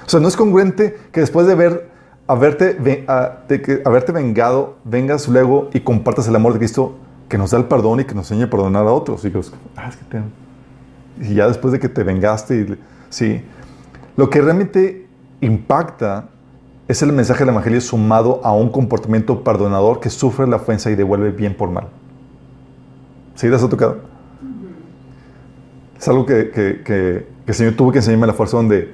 O sea, no es congruente que después de ver, haberte, a- de haberte vengado, vengas luego y compartas el amor de Cristo que nos da el perdón y que nos enseña a perdonar a otros. Y ah, es que te- Y ya después de que te vengaste, y, sí. Lo que realmente impacta es el mensaje del Evangelio sumado a un comportamiento perdonador que sufre la ofensa y devuelve bien por mal. ¿Sí les ha tocado? Es algo que, que- que- que el Señor tuvo que enseñarme la fuerza donde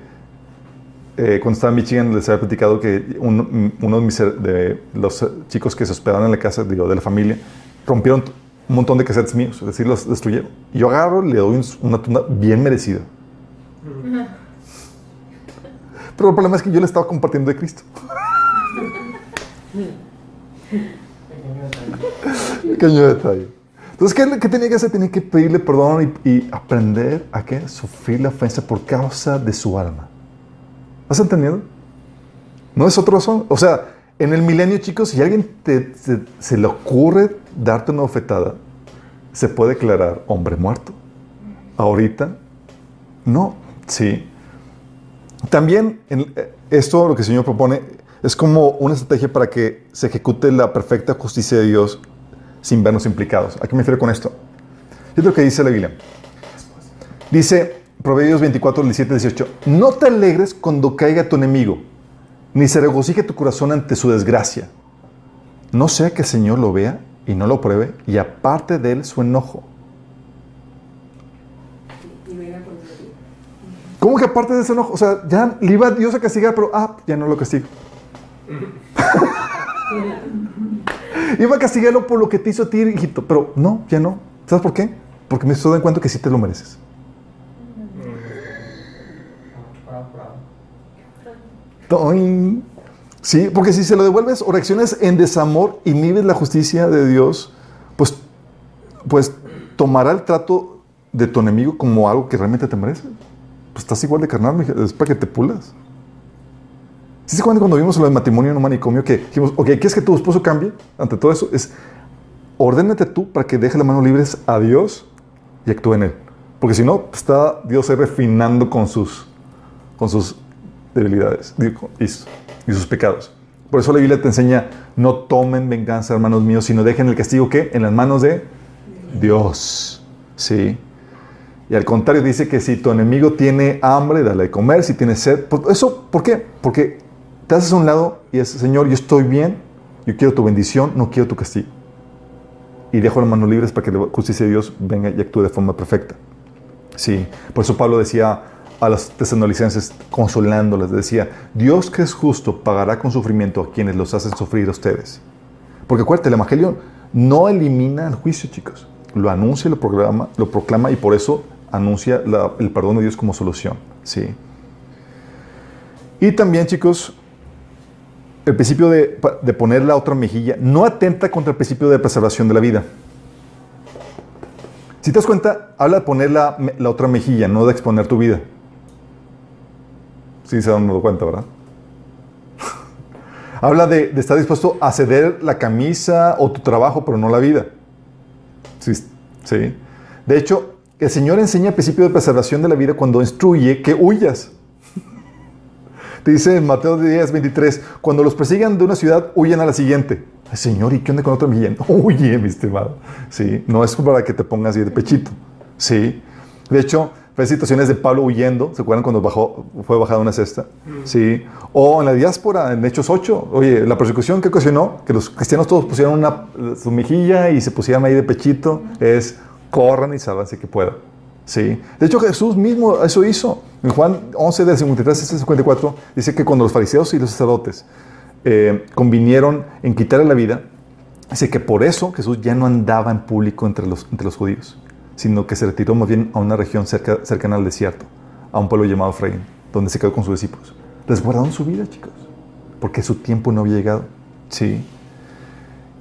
eh, cuando estaba en Michigan les había platicado que un- uno de, los chicos que se hospedaban en la casa de la familia rompieron un montón de cassettes míos, es decir, los destruyeron. Y yo agarro le doy un- una tunda bien merecida. Pero el problema es que yo le estaba compartiendo de Cristo. Pequeño detalle. Entonces, ¿qué, qué tenía que hacer? Tenía que pedirle perdón y, y aprender a qué? Sufrir la ofensa por causa de su alma. ¿Has entendido? No es otra razón. O sea, en el milenio, chicos, si alguien te- se, se le ocurre darte una ofetada, se puede declarar hombre muerto. Ahorita, no. Sí. También eh, esto, lo que el Señor propone, es como una estrategia para que se ejecute la perfecta justicia de Dios sin vernos implicados. ¿A qué me refiero con esto? Es lo que dice la Biblia. Dice Proverbios 24, 17, 18. No te alegres cuando caiga tu enemigo, ni se regocije tu corazón ante su desgracia. No sea que el Señor lo vea y no lo pruebe, y aparte de él su enojo. Y venga contra ti. ¿Cómo que aparte de ese enojo? O sea, ya le iba Dios a castigar, pero ah, ya no lo castigo. iba a castigarlo por lo que te hizo a ti, hijito, pero no, ya no. ¿Sabes por qué? Porque me estoy dando cuenta que sí te lo mereces. Sí, porque si se lo devuelves o reaccionas en desamor, inhibes la justicia de Dios, pues, pues tomará el trato de tu enemigo como algo que realmente te merece. Pues estás igual de carnal, es para que te pulas. ¿Sí se acuerdan cuando vimos lo del matrimonio en un manicomio que dijimos, ok, ¿quieres que tu esposo cambie? Ante todo eso, es ordénate tú para que deje la mano libres a Dios y actúe en él. Porque si no, está Dios ahí refinando con sus, con sus debilidades y, y sus pecados. Por eso la Biblia te enseña, no tomen venganza, hermanos míos, sino dejen el castigo que en las manos de Dios. Sí. Y al contrario, dice que si tu enemigo tiene hambre, dale de comer, si tiene sed. Por- ¿Eso por qué? Porque te haces a un lado y es, Señor, yo estoy bien, yo quiero tu bendición, no quiero tu castigo. Y dejo las manos libres para que la justicia de Dios venga y actúe de forma perfecta. Sí, por eso Pablo decía a los tesanolicenses, consolándoles, decía, Dios que es justo pagará con sufrimiento a quienes los hacen sufrir a ustedes. Porque acuérdate, el Evangelio no elimina el juicio, chicos. Lo anuncia, lo, programa, lo proclama y por eso anuncia el perdón de Dios como solución. Sí. Y también, chicos, el principio de, poner la otra mejilla no atenta contra el principio de preservación de la vida. Si te das cuenta, habla de poner la, la otra mejilla, no de exponer tu vida. Sí, se dan cuenta, ¿verdad? habla de, de estar dispuesto a ceder la camisa o tu trabajo, pero no la vida. Sí, sí. De hecho, el Señor enseña el principio de preservación de la vida cuando instruye que huyas. Te dice en Mateo 10, 23, cuando los persigan de una ciudad, huyan a la siguiente. Ay, Señor, ¿y qué onda con otra mejilla? Huye, mi estimado. Sí, no es para que te pongas ahí de pechito. Sí. De hecho, fue situaciones de Pablo huyendo, ¿se acuerdan cuando bajó, fue bajada una cesta? Sí. O en la diáspora, en Hechos 8, oye, la persecución que ocasionó, que los cristianos todos pusieron una, su mejilla y se pusieran ahí de pechito, es corran y sálvanse que puedan. Sí. De hecho, Jesús mismo eso hizo. En Juan 11, del 53 al 54, dice que cuando los fariseos y los sacerdotes eh, convinieron en quitarle la vida, dice que por eso Jesús ya no andaba en público entre los, entre los judíos, sino que se retiró más bien a una región cerca, cercana al desierto, a un pueblo llamado Efraín, donde se quedó con sus discípulos. Resguardaron su vida, chicos, porque su tiempo no había llegado. Sí.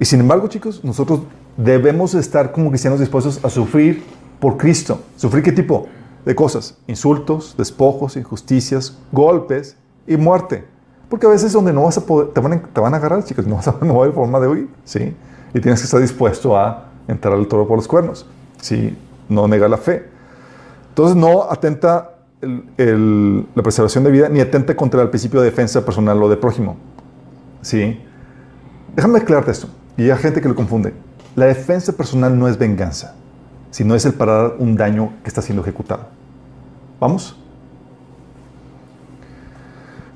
Y sin embargo, chicos, nosotros debemos estar como cristianos dispuestos a sufrir por Cristo. ¿Sufrir qué tipo de cosas? Insultos, despojos, injusticias, golpes y muerte. Porque a veces donde no vas a poder, te van a, te van a agarrar, chicos, no vas a no haber forma de huir, ¿sí? Y tienes que estar dispuesto a entrar al toro por los cuernos, ¿sí? No negar la fe. Entonces no atenta el- el- la preservación de vida ni atenta contra el principio de defensa personal o de prójimo, ¿sí? Déjame aclararte esto, y hay gente que lo confunde. La defensa personal no es venganza, sino es el parar un daño que está siendo ejecutado. ¿Vamos?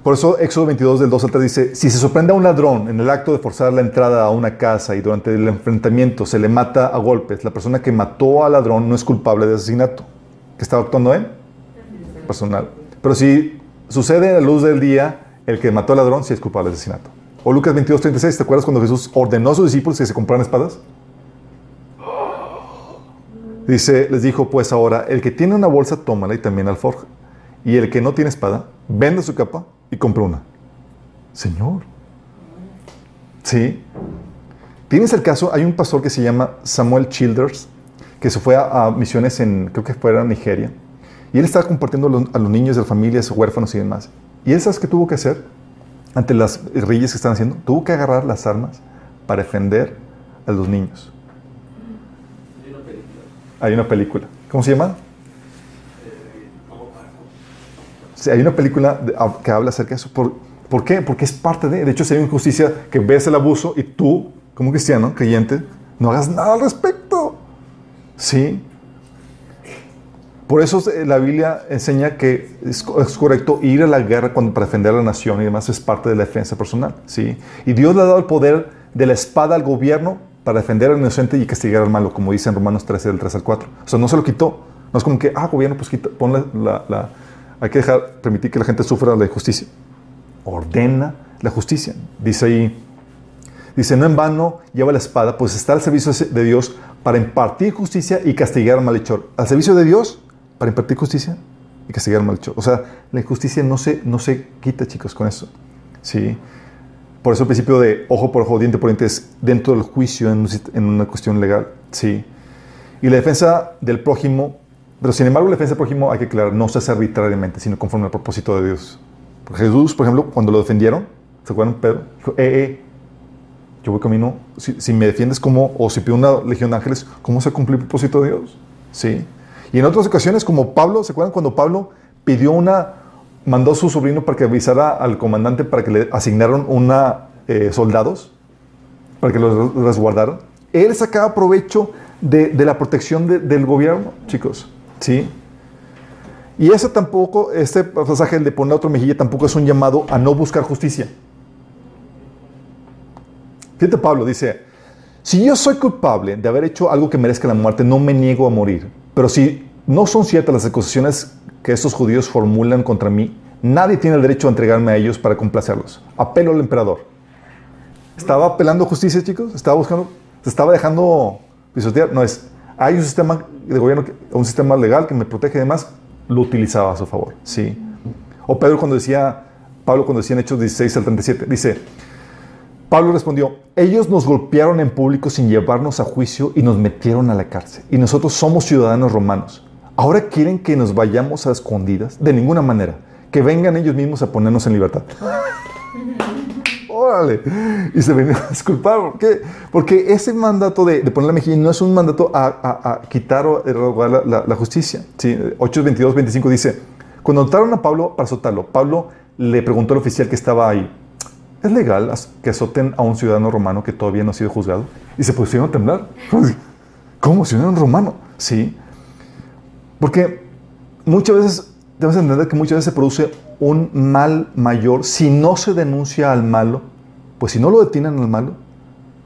Por eso Éxodo 22 del 2 al 3 dice, si se sorprende a un ladrón en el acto de forzar la entrada a una casa y durante el enfrentamiento se le mata a golpes, la persona que mató al ladrón no es culpable de asesinato. ¿Que estaba actuando en? Personal. Pero si sucede a la luz del día, el que mató al ladrón sí es culpable de asesinato. O Lucas 22, 36, ¿te acuerdas cuando Jesús ordenó a sus discípulos que se compraran espadas? Dice, les dijo, pues ahora, el que tiene una bolsa, tómala y también alforja. Y el que no tiene espada, venda su capa y compra una. Señor. Sí. Tienes el caso, hay un pastor que se llama Samuel Childers, que se fue a, a misiones en, creo que fuera Nigeria, y él estaba compartiendo a los, a los niños de las familias, huérfanos y demás. Y él, ¿sabes qué tuvo que hacer? Ante las guerrillas que están haciendo, tuvo que agarrar las armas para defender a los niños. Hay una película. ¿Cómo se llama? Hay una película que habla acerca de eso. ¿Por, ¿Por qué? Porque es parte de... De hecho, si hay una injusticia que ves el abuso y tú, como cristiano, creyente, no hagas nada al respecto. ¿Sí? Por eso eh, la Biblia enseña que es correcto ir a la guerra cuando, para defender a la nación y demás es parte de la defensa personal. ¿sí? Y Dios le ha dado el poder de la espada al gobierno para defender al inocente y castigar al malo, como dice en Romanos 13, del 3 al 4. O sea, no se lo quitó. No es como que, ah, gobierno, pues quita, ponle la, Hay que dejar, permitir que la gente sufra la injusticia. Ordena la justicia. Dice ahí, Dice, no en vano lleva la espada, pues está al servicio de Dios para impartir justicia y castigar al malhechor. Al servicio de Dios para impartir justicia y castigar al malhechor. O sea, la injusticia no se, no se quita, chicos, con eso. ¿Sí? Por eso el principio de ojo por ojo, diente por diente es dentro del juicio en, en una cuestión legal. ¿Sí? Y la defensa del prójimo, pero sin embargo la defensa del prójimo hay que aclarar, no se hace arbitrariamente, sino conforme al propósito de Dios. Jesús, por ejemplo, cuando lo defendieron, ¿se acuerdan? Pedro dijo, eh, eh, yo voy camino, si, si me defiendes como, o si pido una legión de ángeles, ¿cómo se cumple el propósito de Dios? Sí. Y en otras ocasiones, como Pablo, ¿se acuerdan cuando Pablo pidió una, mandó a su sobrino para que avisara al comandante para que le asignaron una eh, soldados, para que los resguardaran? Él sacaba provecho de, de la protección de- del gobierno, chicos. Sí. Y ese tampoco, este pasaje de poner la otra mejilla, tampoco es un llamado a no buscar justicia. Fíjate Pablo, dice, si yo soy culpable de haber hecho algo que merezca la muerte, no me niego a morir. Pero si no son ciertas las acusaciones que estos judíos formulan contra mí, nadie tiene el derecho a entregarme a ellos para complacerlos. Apelo al emperador. ¿Estaba apelando justicia, chicos? ¿Estaba buscando? ¿Se estaba dejando pisotear? No es. Hay un sistema de gobierno, un sistema legal que me protege y demás, lo utilizaba a su favor. Sí. O Pedro cuando decía, Pablo cuando decía en Hechos 16 al 37, dice, Pablo respondió, ellos nos golpearon en público sin llevarnos a juicio y nos metieron a la cárcel. Y nosotros somos ciudadanos romanos. Ahora quieren que nos vayamos a escondidas. De ninguna manera. Que vengan ellos mismos a ponernos en libertad. Órale. Y se venían a disculpar. ¿Por qué? Porque ese mandato de, de poner la mejilla no es un mandato a, a- a quitar o errogar la, la- la justicia. Sí, 8, 22, 25 dice, cuando notaron a Pablo para azotarlo, Pablo le preguntó al oficial que estaba ahí, ¿es legal que azoten a un ciudadano romano que todavía no ha sido juzgado? Y se pusieron a temblar. ¿Cómo? ¿Ciudadano romano? Sí. Porque muchas veces, debes entender que muchas veces se produce un mal mayor si no se denuncia al malo, pues si no lo detienen al malo,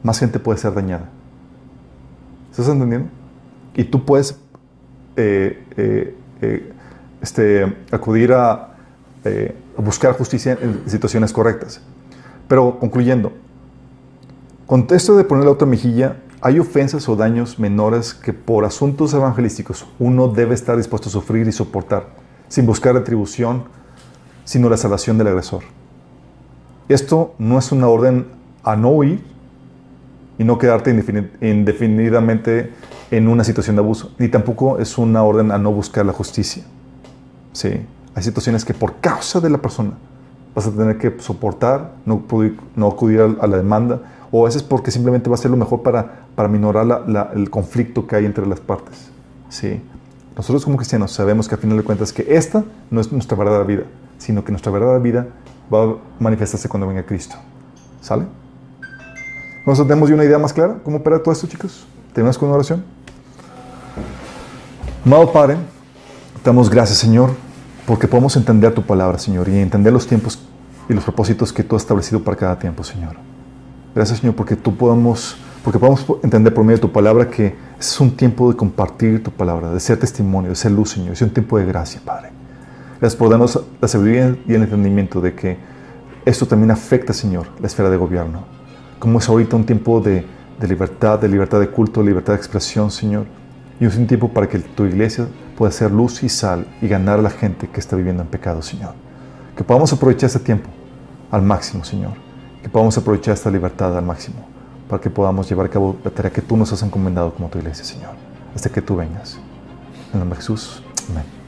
más gente puede ser dañada. ¿Estás entendiendo? Y tú puedes eh, eh, eh, este, acudir a, a buscar justicia en situaciones correctas. Pero concluyendo, con esto de poner la otra mejilla, hay ofensas o daños menores que por asuntos evangelísticos uno debe estar dispuesto a sufrir y soportar, sin buscar retribución, sino la salvación del agresor. Esto no es una orden a no huir y no quedarte indefini- indefinidamente en una situación de abuso, ni tampoco es una orden a no buscar la justicia. Sí, hay situaciones que por causa de la persona vas a tener que soportar, no, no acudir a la demanda, o a veces porque simplemente va a ser lo mejor para, para minorar la- la- el conflicto que hay entre las partes. Sí. Nosotros como cristianos sabemos que a final de cuentas que esta no es nuestra verdadera vida, sino que nuestra verdadera vida va a manifestarse cuando venga Cristo. ¿Sale? ¿Nos tenemos una idea más clara? ¿Cómo opera todo esto, chicos? ¿Tenemos con una oración? Amado Padre, damos gracias, Señor, porque podemos entender tu palabra, Señor, y entender los tiempos y los propósitos que tú has establecido para cada tiempo, Señor. Gracias, Señor, porque tú podemos, porque podemos entender por medio de tu palabra que es un tiempo de compartir tu palabra, de ser testimonio, de ser luz, Señor. Es un tiempo de gracia, Padre. Gracias por darnos la sabiduría y el entendimiento de que esto también afecta, Señor, la esfera de gobierno. Como es ahorita un tiempo de, de libertad, de libertad de culto, de libertad de expresión, Señor. Y es un tiempo para que tu iglesia pueda ser luz y sal y ganar a la gente que está viviendo en pecado, Señor. Que podamos aprovechar este tiempo al máximo, Señor. Que podamos aprovechar esta libertad al máximo para que podamos llevar a cabo la tarea que tú nos has encomendado como tu iglesia, Señor. Hasta que tú vengas. En nombre de Jesús. Amén.